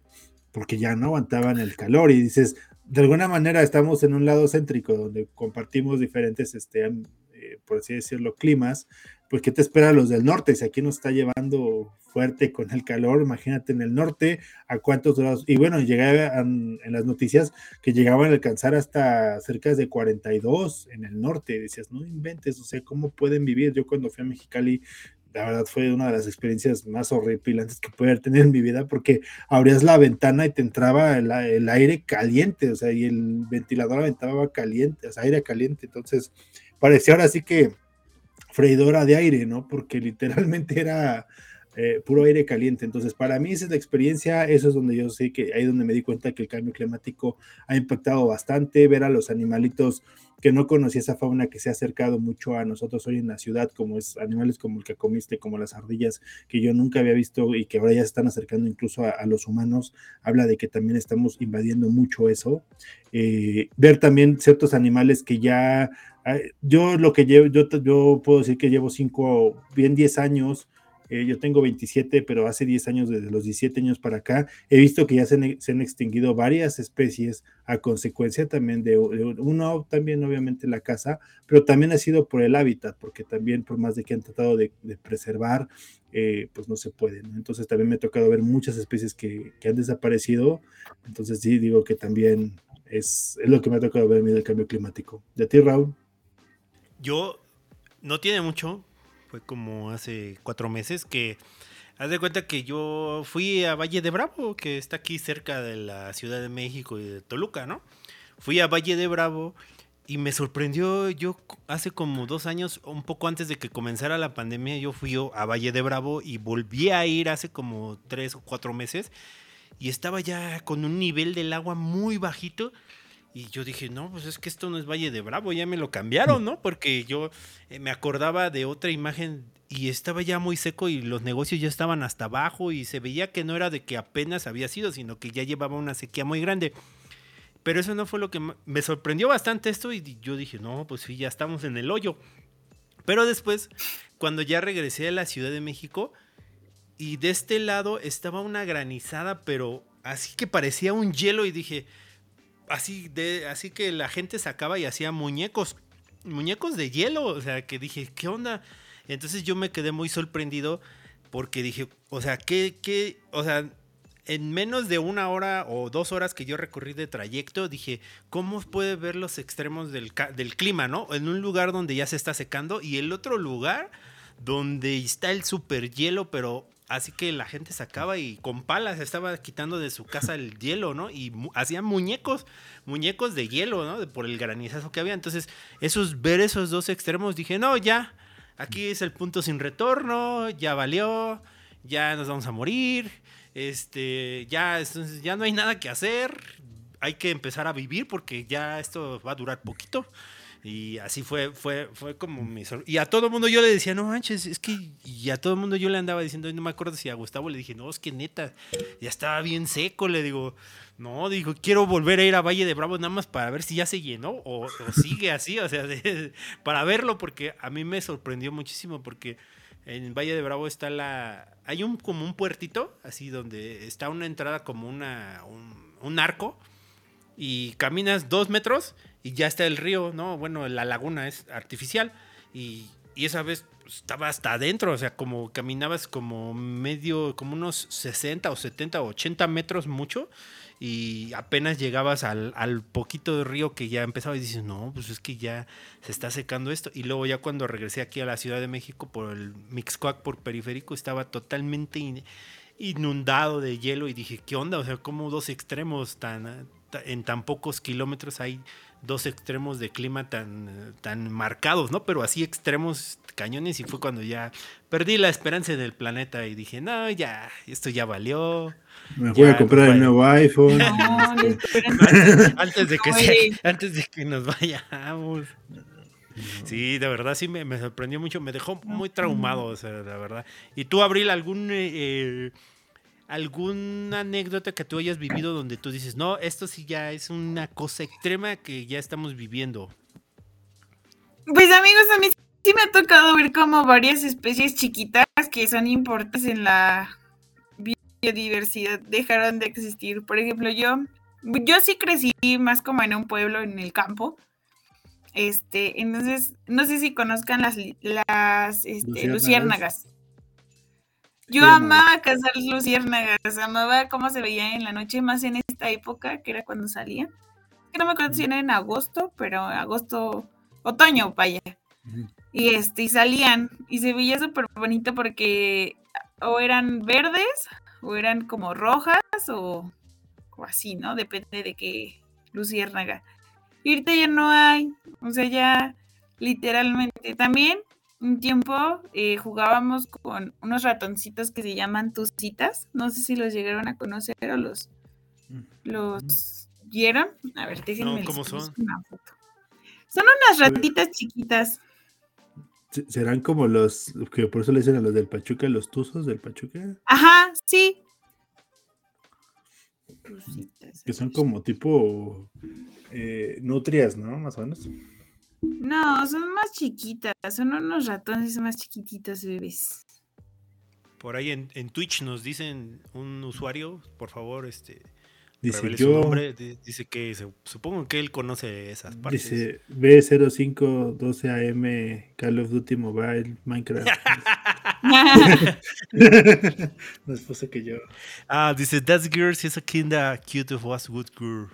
porque ya no aguantaban el calor, y dices, de alguna manera estamos en un lado céntrico, donde compartimos diferentes, este, eh, por así decirlo, climas, pues ¿qué te espera los del norte? Si aquí nos está llevando fuerte con el calor, imagínate en el norte, a cuántos grados, y bueno, llegaba en las noticias que llegaban a alcanzar hasta cerca de 42 en el norte, decías, no inventes, o sea, ¿cómo pueden vivir? Yo cuando fui a Mexicali la verdad fue una de las experiencias más horripilantes que pude tener en mi vida porque abrías la ventana y te entraba el, aire caliente, o sea, y el ventilador aventaba caliente, o sea, aire caliente, entonces parecía ahora sí que freidora de aire, ¿no? Porque literalmente era eh, puro aire caliente. Entonces, para mí esa es experiencia, eso es donde yo sé que ahí donde me di cuenta que el cambio climático ha impactado bastante, ver a los animalitos que no conocía esa fauna que se ha acercado mucho a nosotros hoy en la ciudad, como es animales como el que comiste, como las ardillas, que yo nunca había visto y que ahora ya se están acercando incluso a, los humanos, habla de que también estamos invadiendo mucho eso. Eh, ver también ciertos animales que ya, ah, yo lo que llevo, yo, yo puedo decir que llevo cinco, bien diez años eh, yo tengo 27, pero hace 10 años, desde los 17 años para acá, he visto que ya se han, extinguido varias especies a consecuencia también de, uno, también obviamente la caza, pero también ha sido por el hábitat, porque también por más de que han tratado de, preservar, eh, pues no se puede. Entonces también me ha tocado ver muchas especies que, han desaparecido, entonces sí digo que también es, es lo que me ha tocado ver a mí del cambio climático. ¿De ti, Raúl? Yo, no tiene mucho, fue como hace cuatro meses que haz de cuenta que yo fui a Valle de Bravo, que está aquí cerca de la Ciudad de México y de Toluca, ¿no? Fui a Valle de Bravo y me sorprendió, yo hace como dos años, un poco antes de que comenzara la pandemia, yo fui a Valle de Bravo y volví a ir hace como tres o cuatro meses y estaba ya con un nivel del agua muy bajito y yo dije, no, pues es que esto no es Valle de Bravo, ya me lo cambiaron, ¿no? Porque yo eh, me acordaba de otra imagen y estaba ya muy seco y los negocios ya estaban hasta abajo y se veía que no era de que apenas había sido, sino que ya llevaba una sequía muy grande. Pero eso no fue lo que me sorprendió bastante esto y yo dije, no, pues sí, ya estamos en el hoyo. Pero después, cuando ya regresé a la Ciudad de México y de este lado estaba una granizada, pero así que parecía un hielo y dije, así, de, así que la gente sacaba y hacía muñecos, muñecos de hielo, o sea, que dije, ¿qué onda? Entonces yo me quedé muy sorprendido porque dije, o sea, ¿qué, qué, o sea, en menos de una hora o dos horas que yo recorrí de trayecto, dije, ¿cómo puede ver los extremos del, del, clima, no? En un lugar donde ya se está secando y el otro lugar donde está el super hielo, pero Así que la gente sacaba y con palas estaba quitando de su casa el hielo, ¿no? Y hacían muñecos, muñecos de hielo, ¿no? por el granizazo que había. Entonces, esos, ver esos dos extremos, dije, no, ya, aquí es el punto sin retorno, ya valió, ya nos vamos a morir, este, ya, ya no hay nada que hacer, hay que empezar a vivir porque ya esto va a durar poquito. Y así fue, fue, fue como mi Y a todo mundo yo le decía, no manches, es que. Y a todo mundo yo le andaba diciendo, no me acuerdo si a Gustavo le dije, no, es que neta, ya estaba bien seco. Le digo, no, digo, quiero volver a ir a Valle de Bravo nada más para ver si ya se llenó o, sigue así, o sea, *laughs* para verlo, porque a mí me sorprendió muchísimo, porque en Valle de Bravo está la. Hay un como un puertito, así donde está una entrada como una, un, un arco, y caminas dos metros y ya está el río, ¿no? Bueno, la laguna es artificial y, esa vez pues, estaba hasta adentro, o sea, como caminabas como medio, como unos 60 o 70 o 80 metros mucho y apenas llegabas al, al, poquito de río que ya empezaba y dices, no, pues es que ya se está secando esto. Y luego ya cuando regresé aquí a la Ciudad de México por el Mixcoac, por periférico, estaba totalmente inundado de hielo y dije, ¿qué onda? O sea, como dos extremos tan, en tan pocos kilómetros hay dos extremos de clima tan, tan marcados, ¿no? Pero así extremos cañones y fue cuando ya perdí la esperanza en el planeta y dije, no, ya, esto ya valió. Me voy a comprar el nuevo iPhone. *laughs* *laughs* antes, de que antes de que nos vayamos. Sí, de verdad sí me, sorprendió mucho, me dejó muy traumado, o sea, la verdad. ¿Y tú, Abril, algún eh, alguna anécdota que tú hayas vivido donde tú dices, no, esto sí ya es una cosa extrema que ya estamos viviendo? Pues amigos, a mí sí me ha tocado ver como varias especies chiquitas que son importantes en la biodiversidad dejaron de existir. Por ejemplo, yo, yo sí crecí más como en un pueblo en el campo. Este, entonces, no sé si conozcan las, las este, luciérnagas. Yo amaba cazar luciérnagas, amaba cómo se veía en la noche, más en esta época, que era cuando salía. Que no me acuerdo si era en agosto, pero agosto, otoño, vaya. Y este, y salían, y se veía súper bonito porque o eran verdes, o eran como rojas, o, o así, ¿no? Depende de qué luciérnaga. Y ahorita ya no hay, o sea, ya literalmente. También un tiempo eh, jugábamos con unos ratoncitos que se llaman tucitas. No sé si los llegaron a conocer o los, los vieron. A ver, déjenme no, ¿cómo son? una foto. Son unas ratitas chiquitas. ¿Serán como los que por eso le dicen a los del Pachuca, los tuzos del Pachuca? Ajá, sí. Que son como tipo eh, nutrias, ¿no? Más o menos. No, son más chiquitas, son unos ratones más chiquititos, bebés. Por ahí en, Twitch nos dicen un usuario, por favor, este dice yo, nombre, dice que supongo que él conoce esas partes. Dice B0512AM Call of Duty Mobile Minecraft. *laughs* *laughs* no es que yo. Ah, dice That girl is a kinda cute of was good girl.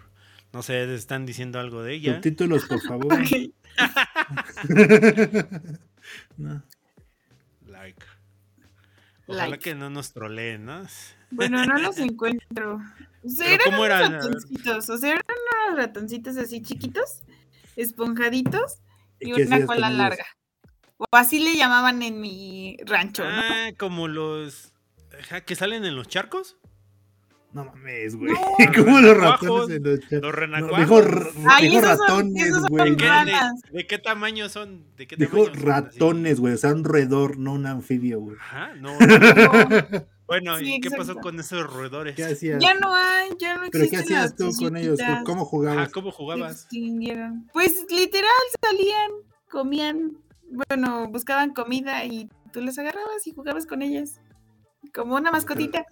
No sé, están diciendo algo de ella. Subtítulos, por favor. *laughs* no. Like. Ojalá que no nos troleen, ¿no? Bueno, no los *laughs* encuentro. O sea, eran ¿cómo eran? ratoncitos. O sea, eran unos ratoncitos así chiquitos, esponjaditos y, una cola larga. O así le llamaban en mi rancho. Ah, como los que salen en los charcos. No mames, güey. *laughs* Como los ratones en los Los renacuajos. Dijo, ratones, güey. ¿De, qué tamaño son? ¿De qué dijo ratones, güey. O sea, un roedor, no un anfibio, güey. Ajá, no. *laughs* bueno, ¿y qué pasó con esos roedores? ¿Qué hacías? Ya no hay, ya no existen. ¿Pero qué hacías tú con ellos? ¿Cómo jugabas? Ah, ¿cómo jugabas? Pues literal salían, comían, bueno, buscaban comida y tú les agarrabas y jugabas con ellas. Como una mascotita.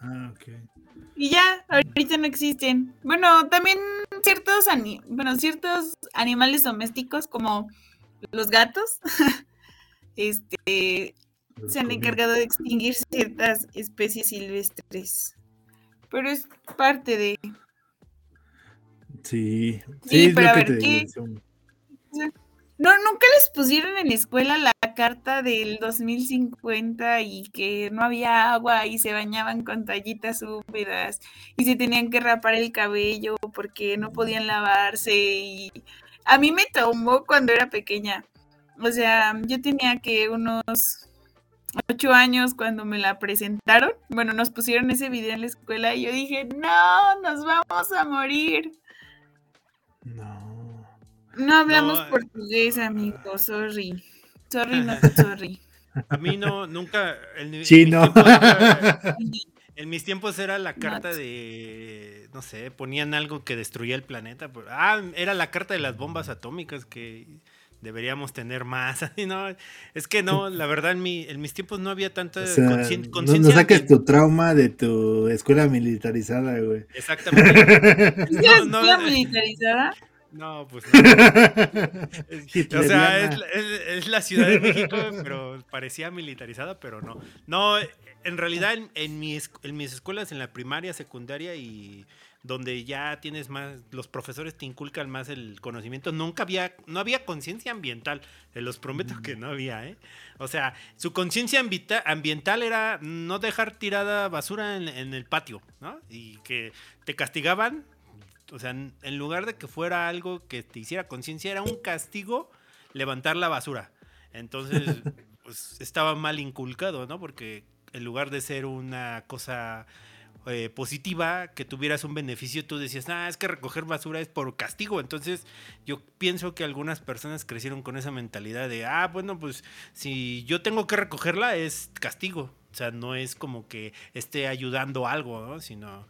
Ah, ok. Y ya, ahorita no existen. Bueno, también ciertos, bueno, ciertos animales domésticos como los gatos, *laughs* este, se han encargado de extinguir ciertas especies silvestres. Pero es parte de... Sí, sí, pero a ver, ¿qué? No, nunca les pusieron en la escuela la carta del 2050 y que no había agua y se bañaban con tallitas húmedas y se tenían que rapar el cabello porque no podían lavarse y a mí me traumó cuando era pequeña. O sea, yo tenía que unos ocho años cuando me la presentaron. Bueno, nos pusieron ese video en la escuela y yo dije, no, nos vamos a morir. No. No hablamos portugués, amigo, sorry. Sorry, no *laughs* sorry. A mí no, nunca. En, Chino. *laughs* En mis, tiempos, era la carta de. No sé, ponían algo que destruía el planeta. Ah, era la carta de las bombas atómicas que deberíamos tener más. *laughs* No, es que no, la verdad, en, mi, en mis tiempos no había tanta conciencia. No, no, saques tu trauma de tu escuela militarizada, güey. Exactamente. ¿Escuela militarizada? No, pues no. *laughs* o sea, es, la Ciudad de México, pero parecía militarizada, pero no. No, en realidad en, en, mis, en mis escuelas, en la primaria, secundaria y donde ya tienes más, los profesores te inculcan más el conocimiento, nunca había, no había conciencia ambiental, te los prometo que no había, ¿eh? O sea, su conciencia ambiental era no dejar tirada basura en, en el patio, ¿no? Y que te castigaban o sea, en lugar de que fuera algo que te hiciera conciencia, era un castigo levantar la basura. Entonces, *laughs* pues estaba mal inculcado, ¿no? Porque en lugar de ser una cosa eh, positiva, que tuvieras un beneficio, tú decías, ah, es que recoger basura es por castigo. Entonces, yo pienso que algunas personas crecieron con esa mentalidad de, ah, bueno, pues si yo tengo que recogerla es castigo. O sea, no es como que esté ayudando algo, ¿no? Sino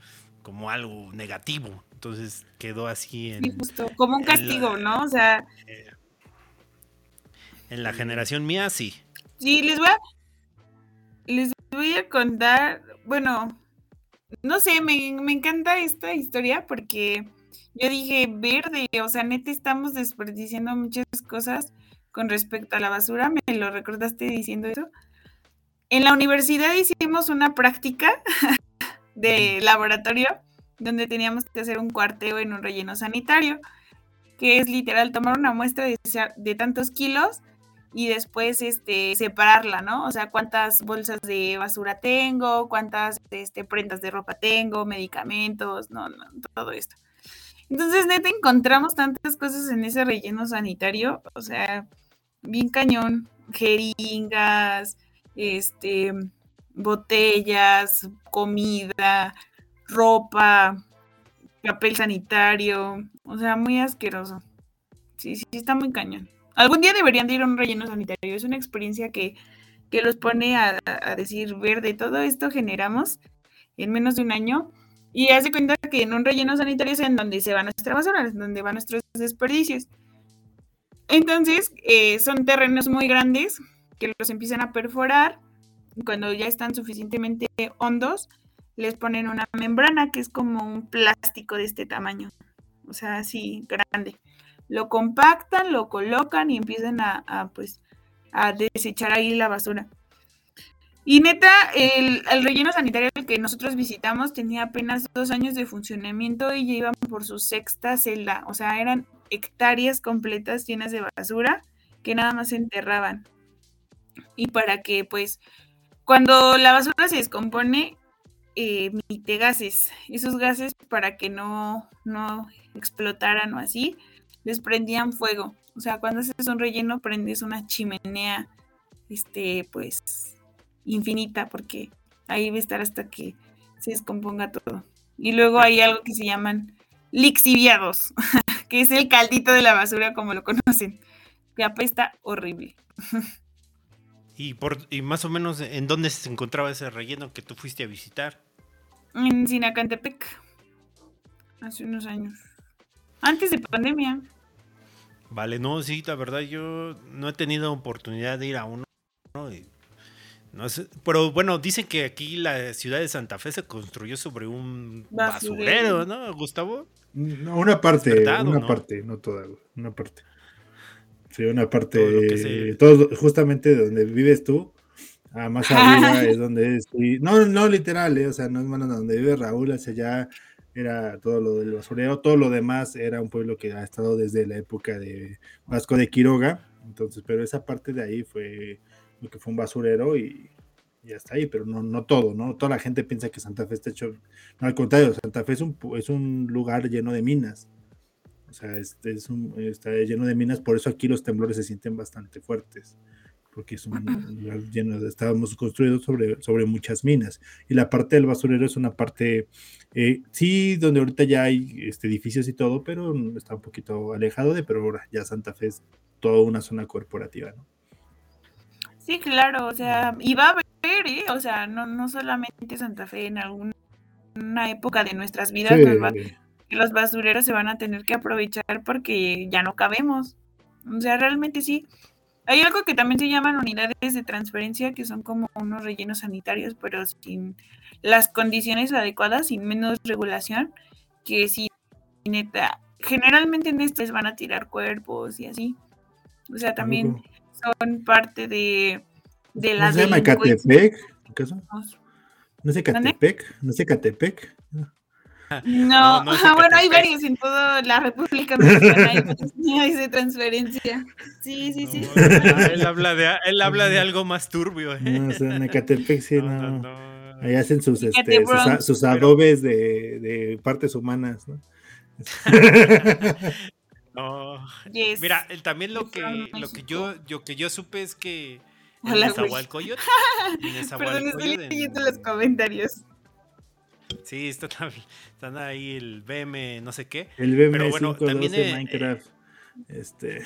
como algo negativo. Entonces quedó así en. como un castigo, ¿no? O sea. Eh, en la generación mía, sí. Sí, les voy a. Les voy a contar. Bueno, no sé, me, me encanta esta historia porque yo dije, verde, o sea, neta estamos desperdiciando muchas cosas con respecto a la basura, me lo recordaste diciendo eso. En la universidad hicimos una práctica *laughs* de laboratorio donde teníamos que hacer un cuarteo en un relleno sanitario, que es literal tomar una muestra de, tantos kilos y después este, separarla, ¿no? O sea, cuántas bolsas de basura tengo, cuántas este, prendas de ropa tengo, medicamentos, no, no, todo esto. Entonces, neta, encontramos tantas cosas en ese relleno sanitario, o sea, bien cañón, jeringas, este, botellas, comida, ropa, papel sanitario, o sea, muy asqueroso. Sí, sí, está muy cañón. Algún día deberían de ir a un relleno sanitario, es una experiencia que, que los pone a, a decir, verde, todo esto generamos en menos de un año y hace cuenta que en un relleno sanitario es en donde se va nuestra basura, en donde van nuestros desperdicios. Entonces, eh, son terrenos muy grandes que los empiezan a perforar. Cuando ya están suficientemente hondos, les ponen una membrana que es como un plástico de este tamaño. O sea, así grande. Lo compactan, lo colocan y empiezan a, pues, a desechar ahí la basura. Y neta, el, relleno sanitario que nosotros visitamos tenía apenas dos años de funcionamiento y ya iban por su sexta celda. O sea, eran hectáreas completas llenas de basura que nada más enterraban. Y para que, pues, cuando la basura se descompone, eh, emite gases. Esos gases, para que no, no explotaran o así, les prendían fuego. O sea, cuando haces un relleno, prendes una chimenea, este, pues, infinita, porque ahí va a estar hasta que se descomponga todo. Y luego hay algo que se llaman lixiviados, *laughs* que es el caldito de la basura como lo conocen, que apesta horrible. *laughs* ¿Y, por, y más o menos en dónde se encontraba ese relleno que tú fuiste a visitar? En Sinacantepec, hace unos años. Antes de pandemia. Vale, no, sí, la verdad yo no he tenido oportunidad de ir a uno. ¿no? pero bueno, dicen que aquí la ciudad de Santa Fe se construyó sobre un basurero, ¿no, Gustavo? una parte, una parte, no toda, una parte. Sí, una parte, todo, justamente donde vives tú, más arriba *laughs* es donde es, no, no literal, eh, o sea, no es más donde vive Raúl, hacia allá era todo lo del basurero, todo lo demás era un pueblo que ha estado desde la época de Vasco de Quiroga, entonces, pero esa parte de ahí fue lo que fue un basurero y, y hasta ahí, pero no, no todo, ¿no? Toda la gente piensa que Santa Fe está hecho, no, al contrario, Santa Fe es un, es un lugar lleno de minas, o sea, este es un, está lleno de minas, por eso aquí los temblores se sienten bastante fuertes, porque es un lugar lleno de, estábamos construidos sobre, sobre muchas minas, y la parte del basurero es una parte, eh, sí, donde ahorita ya hay este, edificios y todo, pero está un poquito alejado de, pero ahora ya Santa Fe es toda una zona corporativa, ¿no? Sí, claro, o sea, y va a haber, ¿eh? o sea, no, no solamente Santa Fe, en alguna época de nuestras vidas los basureros se van a tener que aprovechar porque ya no cabemos. O sea, realmente sí. Hay algo que también se llaman unidades de transferencia, que son como unos rellenos sanitarios, pero sin las condiciones adecuadas, sin menos regulación, que si neta, generalmente en estos van a tirar cuerpos y así. O sea, también son parte de, de la ¿No se llama Catepec? ¿No sé Catepec? ¿No sé Catepec? No, no, *laughs* bueno, hay varios en toda la República Mexicana, hay de transferencia. Sí, sí, sí. él, habla de, él habla de algo más turbio. ¿eh? No, o sea, en Ecatepec sí, no. Ahí hacen sus, este, sus, sus, adobes de, de partes humanas, ¿no? *laughs* No. Mira, también lo que, lo que yo, yo que yo supe es que en Nezahualcóyotl, *laughs* Perdón, estoy leyendo los comentarios. Sí, está, están ahí el BM, no sé qué. El BM pero bueno, también de Minecraft. este.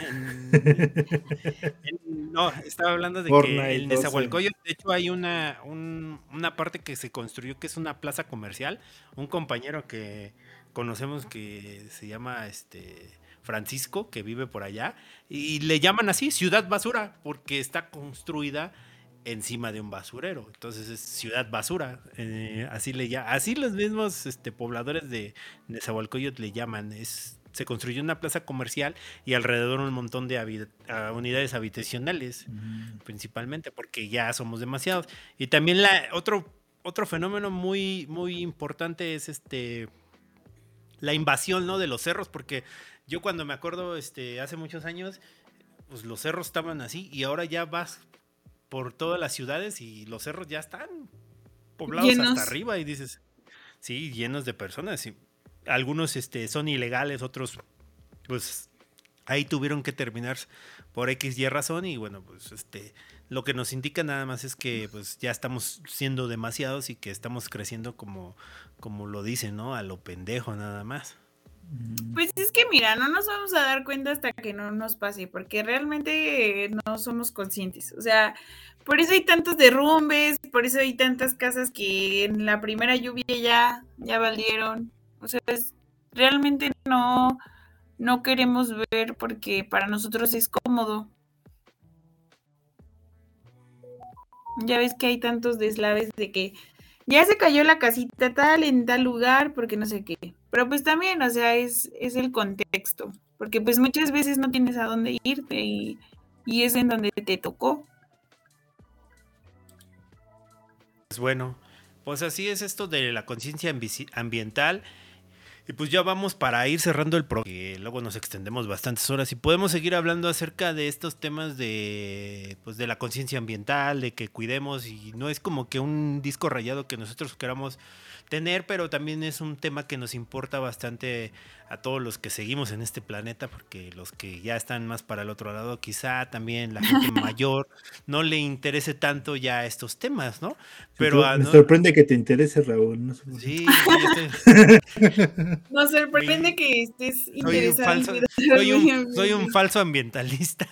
no, estaba hablando de que en Nezahualcóyotl, de hecho, hay una, un, una parte que se construyó que es una plaza comercial. Un compañero que conocemos que se llama este Francisco, que vive por allá, y le llaman así, Ciudad Basura, porque está construida encima de un basurero. Entonces es ciudad basura. Eh, así le ya, así los mismos este, pobladores de Nezahualcóyotl le llaman. Es, se construyó una plaza comercial y alrededor un montón de unidades habitacionales, principalmente, porque ya somos demasiados. Y también la, otro, otro fenómeno muy, muy importante es este la invasión ¿no? de los cerros, porque yo cuando me acuerdo este, hace muchos años, pues los cerros estaban así y ahora ya vas por todas las ciudades y los cerros ya están poblados hasta arriba y dices, sí, llenos de personas. Y algunos este, son ilegales, otros pues ahí tuvieron que terminar por X y razón y bueno, pues este lo que nos indica nada más es que pues ya estamos siendo demasiados y que estamos creciendo como como lo dicen, ¿no? A lo pendejo nada más. Pues es que mira, no nos vamos a dar cuenta hasta que no nos pase, porque realmente no somos conscientes. O sea, por eso hay tantos derrumbes, por eso hay tantas casas que en la primera lluvia ya, ya valieron. O sea, realmente no, no queremos ver porque para nosotros es cómodo. Ya ves que hay tantos deslaves de que ya se cayó la casita tal en tal lugar porque no sé qué. Pero pues también, o sea, es, es el contexto, porque pues muchas veces no tienes a dónde irte y, y es en donde te tocó. Pues bueno, pues así es esto de la conciencia ambiental y pues ya vamos para ir cerrando el programa, que luego nos extendemos bastantes horas y podemos seguir hablando acerca de estos temas de pues de la conciencia ambiental, de que cuidemos y no es como que un disco rayado que nosotros queramos tener, pero también es un tema que nos importa bastante a todos los que seguimos en este planeta, porque los que ya están más para el otro lado, quizá también la gente *laughs* mayor no le interese tanto ya estos temas, ¿no? Pero me sorprende que te interese, Raúl. No *laughs* sí, nos sorprende que estés interesado. Soy un, soy un falso ambientalista.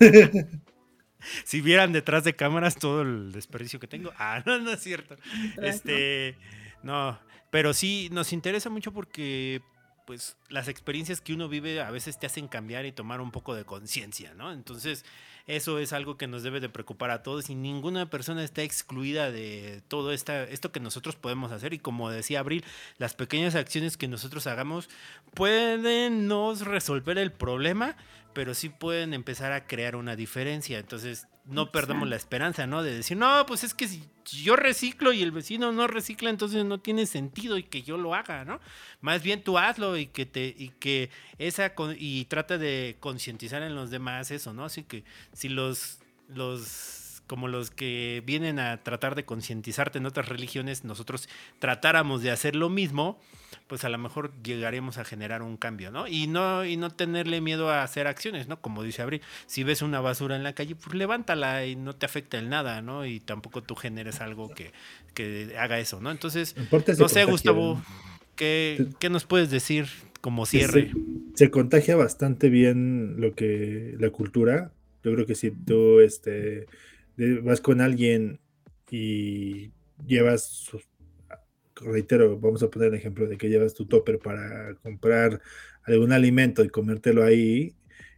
*laughs* si vieran detrás de cámaras todo el desperdicio que tengo. Ah, no, no es cierto. Este, no, pero sí nos interesa mucho porque pues las experiencias que uno vive a veces te hacen cambiar y tomar un poco de conciencia, ¿no? Entonces, eso es algo que nos debe de preocupar a todos y ninguna persona está excluida de todo esta, esto que nosotros podemos hacer. Y como decía Abril, las pequeñas acciones que nosotros hagamos pueden no resolver el problema, pero sí pueden empezar a crear una diferencia. Entonces, no perdamos la esperanza, ¿no? De decir, no, pues es que si yo reciclo y el vecino no recicla, entonces no tiene sentido y que yo lo haga, ¿no? Más bien tú hazlo y que te y que esa y trata de concientizar en los demás eso, ¿no? Así que si los los como los que vienen a tratar de concientizarte en otras religiones, nosotros tratáramos de hacer lo mismo, pues a lo mejor llegaremos a generar un cambio, ¿no? Y no, y no tenerle miedo a hacer acciones, ¿no? Como dice Abril, si ves una basura en la calle, pues levántala y no te afecta el nada, ¿no? Y tampoco tú generes algo que, que haga eso, ¿no? Entonces, no sé, Gustavo, ¿qué, ¿qué, nos puedes decir como cierre? Se, se, contagia bastante bien lo que la cultura. Yo creo que si tú este, vas con alguien y llevas reitero, vamos a poner el ejemplo de que llevas tu topper para comprar algún alimento y comértelo ahí,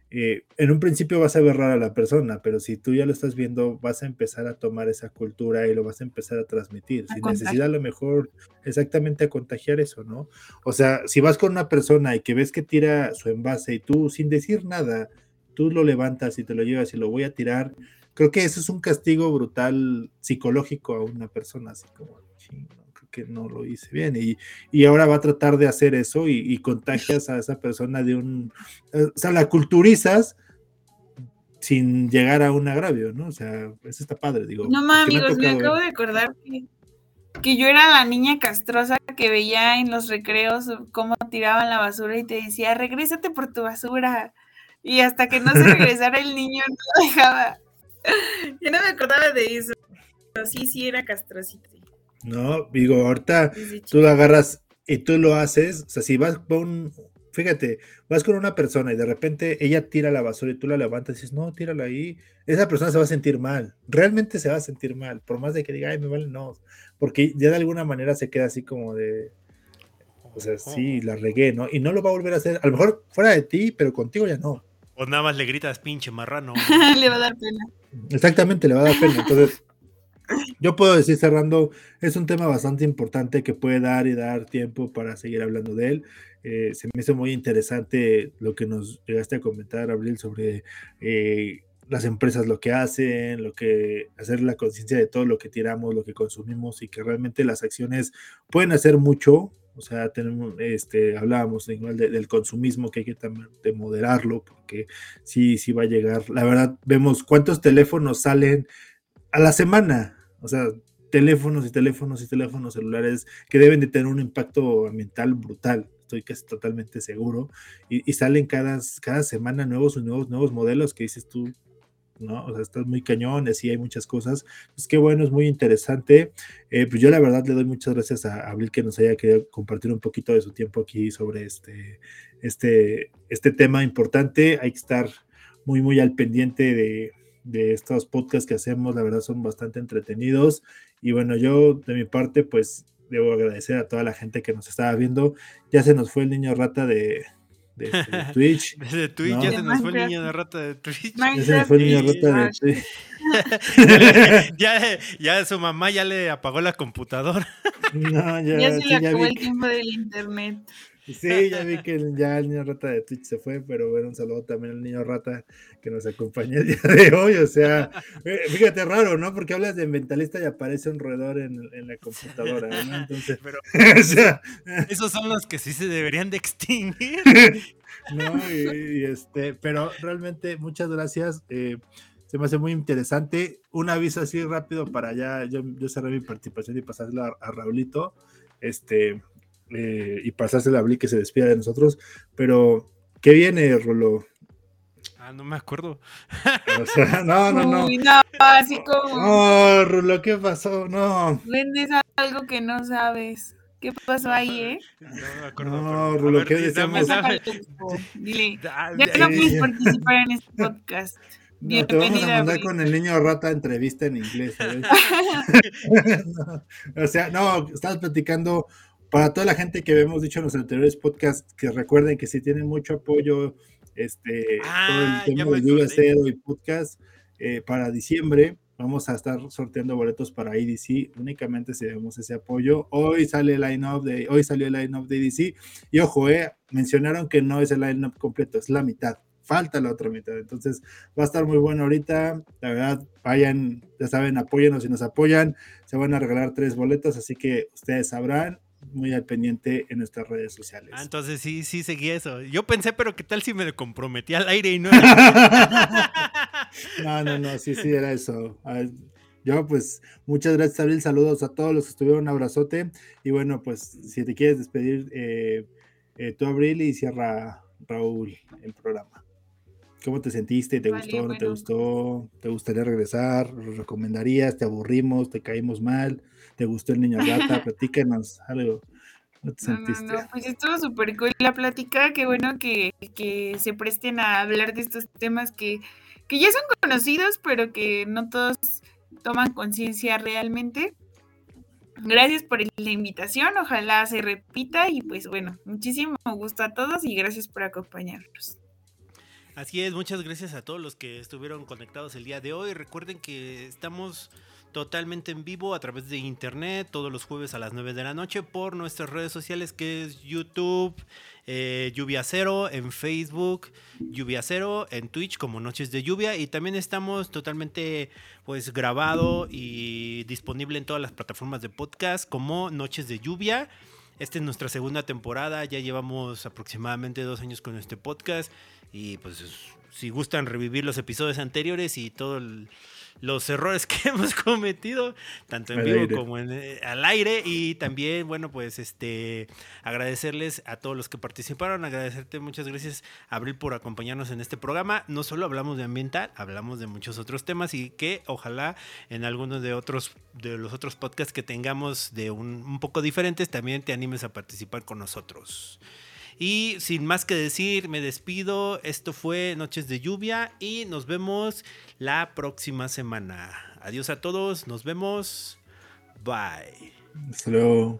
eh, en un principio vas a ver rara a la persona, pero si tú ya lo estás viendo, vas a empezar a tomar esa cultura y lo vas a empezar a transmitir. sin necesidad a lo mejor exactamente a contagiar eso, ¿no? O sea, si vas con una persona y que ves que tira su envase y tú sin decir nada, tú lo levantas y te lo llevas y lo voy a tirar, creo que eso es un castigo brutal psicológico a una persona, así como, que no lo hice bien. Y, y, ahora va a tratar de hacer eso y, contagias a esa persona de un. Eh, o sea, la culturizas sin llegar a un agravio, ¿no? O sea, eso está padre, digo. No mames, amigos, me, acabo de acordar que, que, yo era la niña castrosa que veía en los recreos cómo tiraban la basura y te decía, regrésate por tu basura. Y hasta que no se *laughs* regresara el niño no dejaba. *laughs* Yo no me acordaba de eso. Pero sí, sí era castrosita. No, digo, ahorita tú lo agarras y tú lo haces, o sea, si vas con, fíjate, vas con una persona y de repente ella tira la basura y tú la levantas y dices, no, tírala ahí, esa persona se va a sentir mal, realmente se va a sentir mal, por más de que diga, ay, me vale, no, porque ya de alguna manera se queda así como de, o sea, sí, la regué, ¿no? Y no lo va a volver a hacer, a lo mejor fuera de ti, pero contigo ya no. O nada más le gritas, pinche marrano. *laughs* le va a dar pena. Exactamente, le va a dar pena. Entonces, yo puedo decir cerrando, es un tema bastante importante que puede dar y dar tiempo para seguir hablando de él. Eh, se me hizo muy interesante lo que nos llegaste a comentar, Abril, sobre eh, las empresas lo que hacen, lo que hacer la conciencia de todo lo que tiramos, lo que consumimos y que realmente las acciones pueden hacer mucho. O sea, tenemos, este, hablábamos igual del consumismo que hay que también de moderarlo porque sí, sí va a llegar. La verdad, vemos cuántos teléfonos salen a la semana. O sea, teléfonos y teléfonos y teléfonos celulares que deben de tener un impacto ambiental brutal estoy casi totalmente seguro, y, salen cada, cada semana nuevos nuevos, nuevos modelos que dices tú, ¿no? O sea, estás muy cañón, así hay muchas cosas. Pues qué bueno, es muy interesante. Eh, pues yo la verdad le doy muchas gracias a Abril que nos haya querido compartir un poquito de su tiempo aquí sobre este, este, este tema importante. Hay que estar muy, muy al pendiente de, de estos podcasts que hacemos, la verdad son bastante entretenidos. Y bueno, yo de mi parte, pues debo agradecer a toda la gente que nos estaba viendo. Ya se nos fue el niño rata de, de, este, Twitch. *laughs* Desde Twitch ya se nos fue el niño de rata de Twitch. *laughs* Ya se nos fue el niño rata de Twitch. ya, ya, su mamá ya le apagó la computadora. *laughs* No, ya, ya se le acabó el tiempo del internet. Sí, ya *laughs* vi que ya el niño rata de Twitch se fue, pero bueno, un saludo también al niño rata que nos acompaña el día de hoy. O sea, eh, fíjate, raro, ¿no? Porque hablas de mentalista y aparece un roedor en, en la computadora, ¿no? Entonces, pero, *laughs* o sea, *laughs* esos son los que sí se deberían de extinguir. no, y, este, pero realmente muchas gracias. Eh, se me hace muy interesante. Un aviso así rápido para ya, yo, yo cerré mi participación y pasarlo a, a Raulito. Este, eh, y pasarse la Bli que se despida de nosotros. Pero, ¿qué viene, Rolo? Ah, no me acuerdo. *laughs* no, no, no. no, así como. No, Rulo, ¿qué pasó? No. Vendes algo que no sabes. ¿Qué pasó ahí, eh? No me acuerdo. No, Rulo, ¿qué decíamos? Dile. *laughs* Ya no puedes participar en este podcast. *laughs* No, te vamos a mandar con el niño rata entrevista en inglés, ¿sabes? o sea, no, estabas platicando para toda la gente que hemos dicho en los anteriores podcasts, que recuerden que si tienen mucho apoyo, este, todo el ah, tema de Lluvia Cero y podcast, eh, para diciembre vamos a estar sorteando boletos para IDC, únicamente si vemos ese apoyo. Hoy sale el line-up de, hoy salió el line-up de IDC, y ojo, eh, mencionaron que no es el line-up completo, es la mitad, falta la otra mitad, entonces va a estar muy bueno ahorita, la verdad, vayan, ya saben, apóyenos. Si nos apoyan, se van a regalar tres boletos, así que ustedes sabrán, muy al pendiente en nuestras redes sociales. Ah, entonces sí, sí seguí eso. Yo pensé, pero ¿qué tal si me comprometí al aire y no? *laughs* no, no, no, sí, sí, era eso. Yo, pues, muchas gracias, Abril. Saludos a todos los que estuvieron. Un abrazote. Y bueno, pues, si te quieres despedir, eh, eh, tú, Abril, y cierra Raúl el programa. ¿Cómo te sentiste? ¿Te gustó? ¿No te gustó? ¿Te gustaría regresar? ¿Lo recomendarías? ¿Te aburrimos? ¿Te caímos mal? ¿Te gustó el niño rata? *laughs* Platícanos algo. ¿No te sentiste? No, pues estuvo súper cool la plática. Qué bueno que, se presten a hablar de estos temas que, que ya son conocidos, pero que no todos toman conciencia realmente. Gracias por la invitación, ojalá se repita y pues bueno, muchísimo gusto a todos y gracias por acompañarnos. Así es, muchas gracias a todos los que estuvieron conectados el día de hoy. Recuerden que estamos totalmente en vivo a través de internet todos los jueves a las 9 de la noche por nuestras redes sociales que es YouTube, eh, Lluvia Cero, en Facebook, Lluvia Cero, en Twitch como Noches de Lluvia y también estamos totalmente pues grabado y disponible en todas las plataformas de podcast como Noches de Lluvia. Esta es nuestra segunda temporada, ya llevamos aproximadamente dos años con este podcast y pues si gustan revivir los episodios anteriores y todo el los errores que *laughs* hemos cometido, tanto en vivo como en, eh, al aire. Y también, bueno, pues este agradecerles a todos los que participaron, agradecerte muchas gracias, Abril, por acompañarnos en este programa. No solo hablamos de ambiental, hablamos de muchos otros temas y que ojalá en algunos de otros de los otros podcasts que tengamos de un, un poco diferentes, también te animes a participar con nosotros. Y sin más que decir, me despido. Esto fue Noches de Lluvia y nos vemos la próxima semana. Adiós a todos, nos vemos. Bye. Hasta luego.